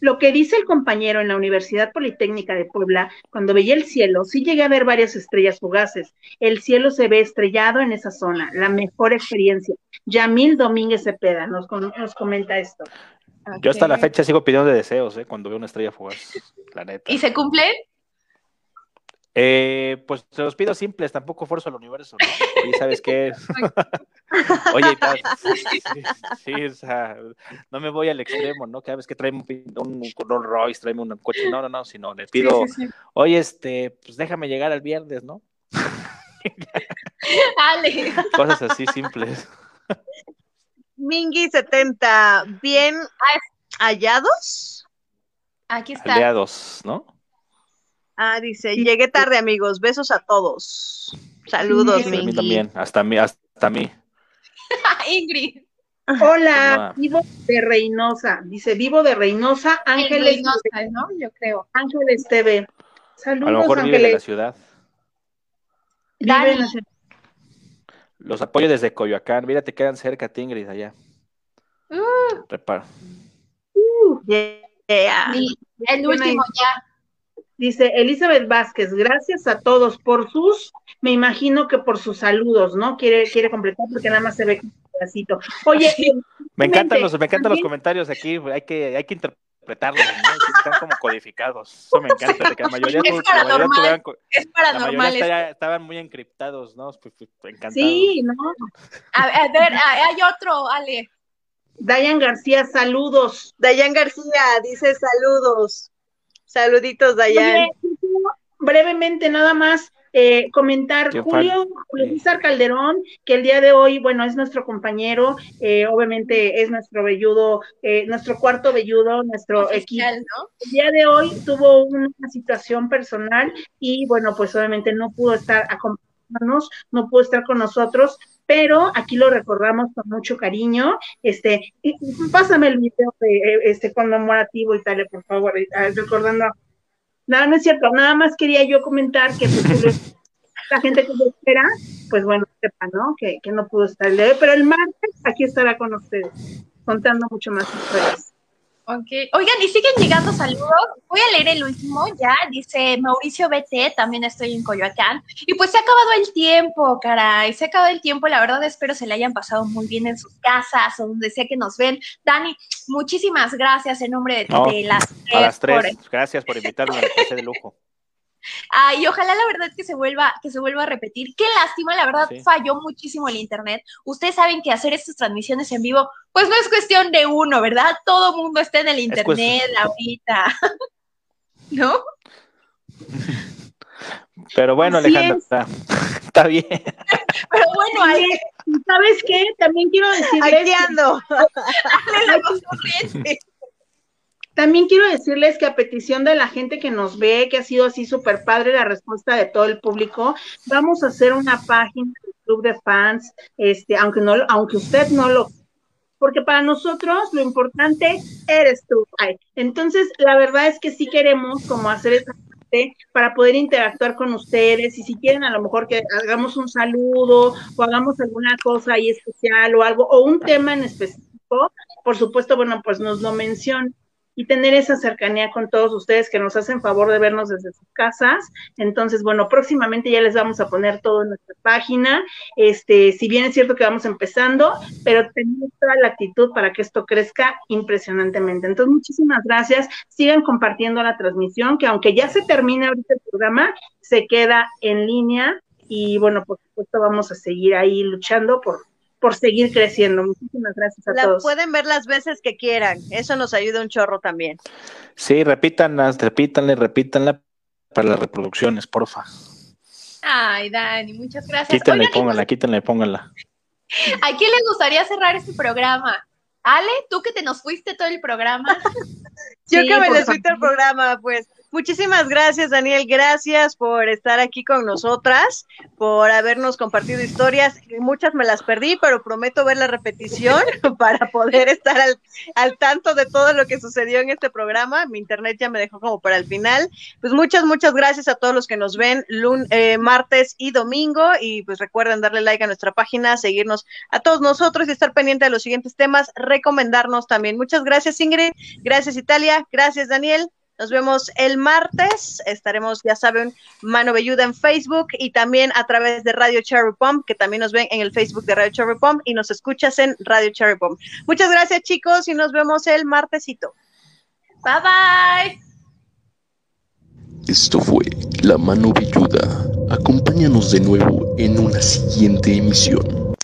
Lo que dice el compañero en la Universidad Politécnica de Puebla, cuando veía el cielo, sí llegué a ver varias estrellas fugaces. El cielo se ve estrellado en esa zona, la mejor experiencia. Yamil Domínguez Cepeda nos, con- nos comenta esto. Yo hasta la fecha sigo pidiendo deseos, ¿eh? Cuando veo una estrella fugaz. La neta. ¿Y se cumple? Eh, pues se los pido simples, tampoco fuerzo al universo, ¿no? Y sabes qué es. Oye, sí, sí, o sea, no me voy al extremo, ¿no? Cada vez que trae un, un Royce, tráeme un coche, no, no, no, sino le pido, oye, este, pues déjame llegar al viernes, ¿no? Ale. Cosas así simples. Mingy70, ¿bien hallados? Aquí está. Aliados, ¿no? Ah, dice, llegué tarde, amigos. Besos a todos. Saludos, Mingy. A mí también, hasta mí, hasta a mí. Ingrid. Hola, vivo de Reynosa. Dice, vivo de Reynosa, Ángeles. Reynosa, ¿no? Yo creo. Ángeles TV. Saludos, a lo mejor Ángeles. vive en la ciudad. Vive en la Dani. ciudad. Los apoyo desde Coyoacán. Mira, te quedan cerca, Tingrid, allá. Uh, Reparo. Yeah. y el último ya. Dice Elizabeth Vázquez, gracias a todos por sus, me imagino que por sus saludos, ¿no? Quiere, quiere completar porque nada más se ve un pedacito. Oye, Me encantan los, me encantan los comentarios aquí, hay que, hay que interpretarlos, ¿no? Están como codificados. Eso me encanta, porque la mayoría, Es tu- la mayoría paranormal. Es la mayoría paranormal. estaban muy encriptados, ¿no? Pues, pues, encantados. sí, ¿no? A, a ver, hay otro, Ale. Dayan García, saludos. Dayan García dice saludos. Saluditos, Dayan. Brevemente nada más eh, comentar Julio, Julio César Calderón, que el día de hoy, bueno, es nuestro compañero, eh, obviamente es nuestro velludo, eh, nuestro cuarto velludo, nuestro equipo. ¿no? El día de hoy tuvo una situación personal y bueno, pues obviamente no pudo estar acompañándonos, no pudo estar con nosotros, pero aquí lo recordamos con mucho cariño. Este, pásame el video de eh, este conmemorativo y tal, por favor, ah, recordando. Nada, no es cierto, nada más quería yo comentar que pues, la gente que lo espera, pues bueno, sepa, ¿no? Que, que no pudo estar el pero el martes aquí estará con ustedes, contando mucho más historias. Ok. Oigan, y siguen llegando saludos. Voy a leer el último ya. Dice Mauricio BT, también estoy en Coyoacán. Y pues se ha acabado el tiempo, caray. Se ha acabado el tiempo. La verdad, espero se le hayan pasado muy bien en sus casas o donde sea que nos ven. Dani, muchísimas gracias en nombre de, No, de las tres. A las por- tres, gracias por invitarme, me pasé de lujo. Ah, y ojalá la verdad que se vuelva, que se vuelva a repetir. Qué lástima, la verdad Sí. falló muchísimo el internet. Ustedes saben que hacer estas transmisiones en vivo, pues no es cuestión de uno, ¿verdad? Todo mundo está en el internet ahorita. ¿No? Pero bueno, Así Alejandra, está, está bien. Pero bueno, Ale, Oye, ¿y ¿sabes qué? También quiero decirles, Aquí ando. Ale la corriente. También quiero decirles que a petición de la gente que nos ve, que ha sido así súper padre la respuesta de todo el público, vamos a hacer una página del club de fans, este, aunque no, aunque usted no lo porque para nosotros lo importante eres tú. Entonces, la verdad es que sí queremos como hacer esa parte para poder interactuar con ustedes y si quieren a lo mejor que hagamos un saludo o hagamos alguna cosa ahí especial o algo o un tema en específico, por supuesto, bueno, pues nos lo mencionen y tener esa cercanía con todos ustedes que nos hacen favor de vernos desde sus casas. Entonces, bueno, próximamente ya les vamos a poner todo en nuestra página. Este, si bien es cierto que vamos empezando, pero tenemos toda la actitud para que esto crezca impresionantemente. Entonces, muchísimas gracias. Sigan compartiendo la transmisión, que aunque ya se termine ahorita el programa, se queda en línea y bueno, por supuesto vamos a seguir ahí luchando por, por seguir creciendo. Muchísimas gracias a La todos. pueden ver las veces que quieran. Eso nos ayuda un chorro también. Sí, repítanlas, repítanle, repítanla para las reproducciones, porfa. Ay, Dani, muchas gracias. Quítenla y Oigan, pónganla, quítenla y pónganla. ¿a quién le gustaría cerrar este programa? Ale, tú que te nos fuiste todo el programa. Yo Sí, que me les fuiste el favor. programa, pues. Muchísimas gracias, Daniel. Gracias por estar aquí con nosotras, por habernos compartido historias. Muchas me las perdí, pero prometo ver la repetición para poder estar al, al tanto de todo lo que sucedió en este programa. Mi internet ya me dejó como para el final. Pues muchas, muchas gracias a todos los que nos ven lun- eh, martes y domingo. Y pues recuerden darle like a nuestra página, seguirnos a todos nosotros y estar pendiente de los siguientes temas, recomendarnos también. Muchas gracias, Ingrid. Gracias, Italia. Gracias, Daniel. Nos vemos el martes. Estaremos, ya saben, Mano Belluda en Facebook y también a través de Radio Cherry Pump, que también nos ven en el Facebook de Radio Cherry Pump y nos escuchas en Radio Cherry Pump. Muchas gracias, chicos, y nos vemos el martesito. Bye bye. Esto fue La Mano Velluda. Acompáñanos de nuevo en una siguiente emisión.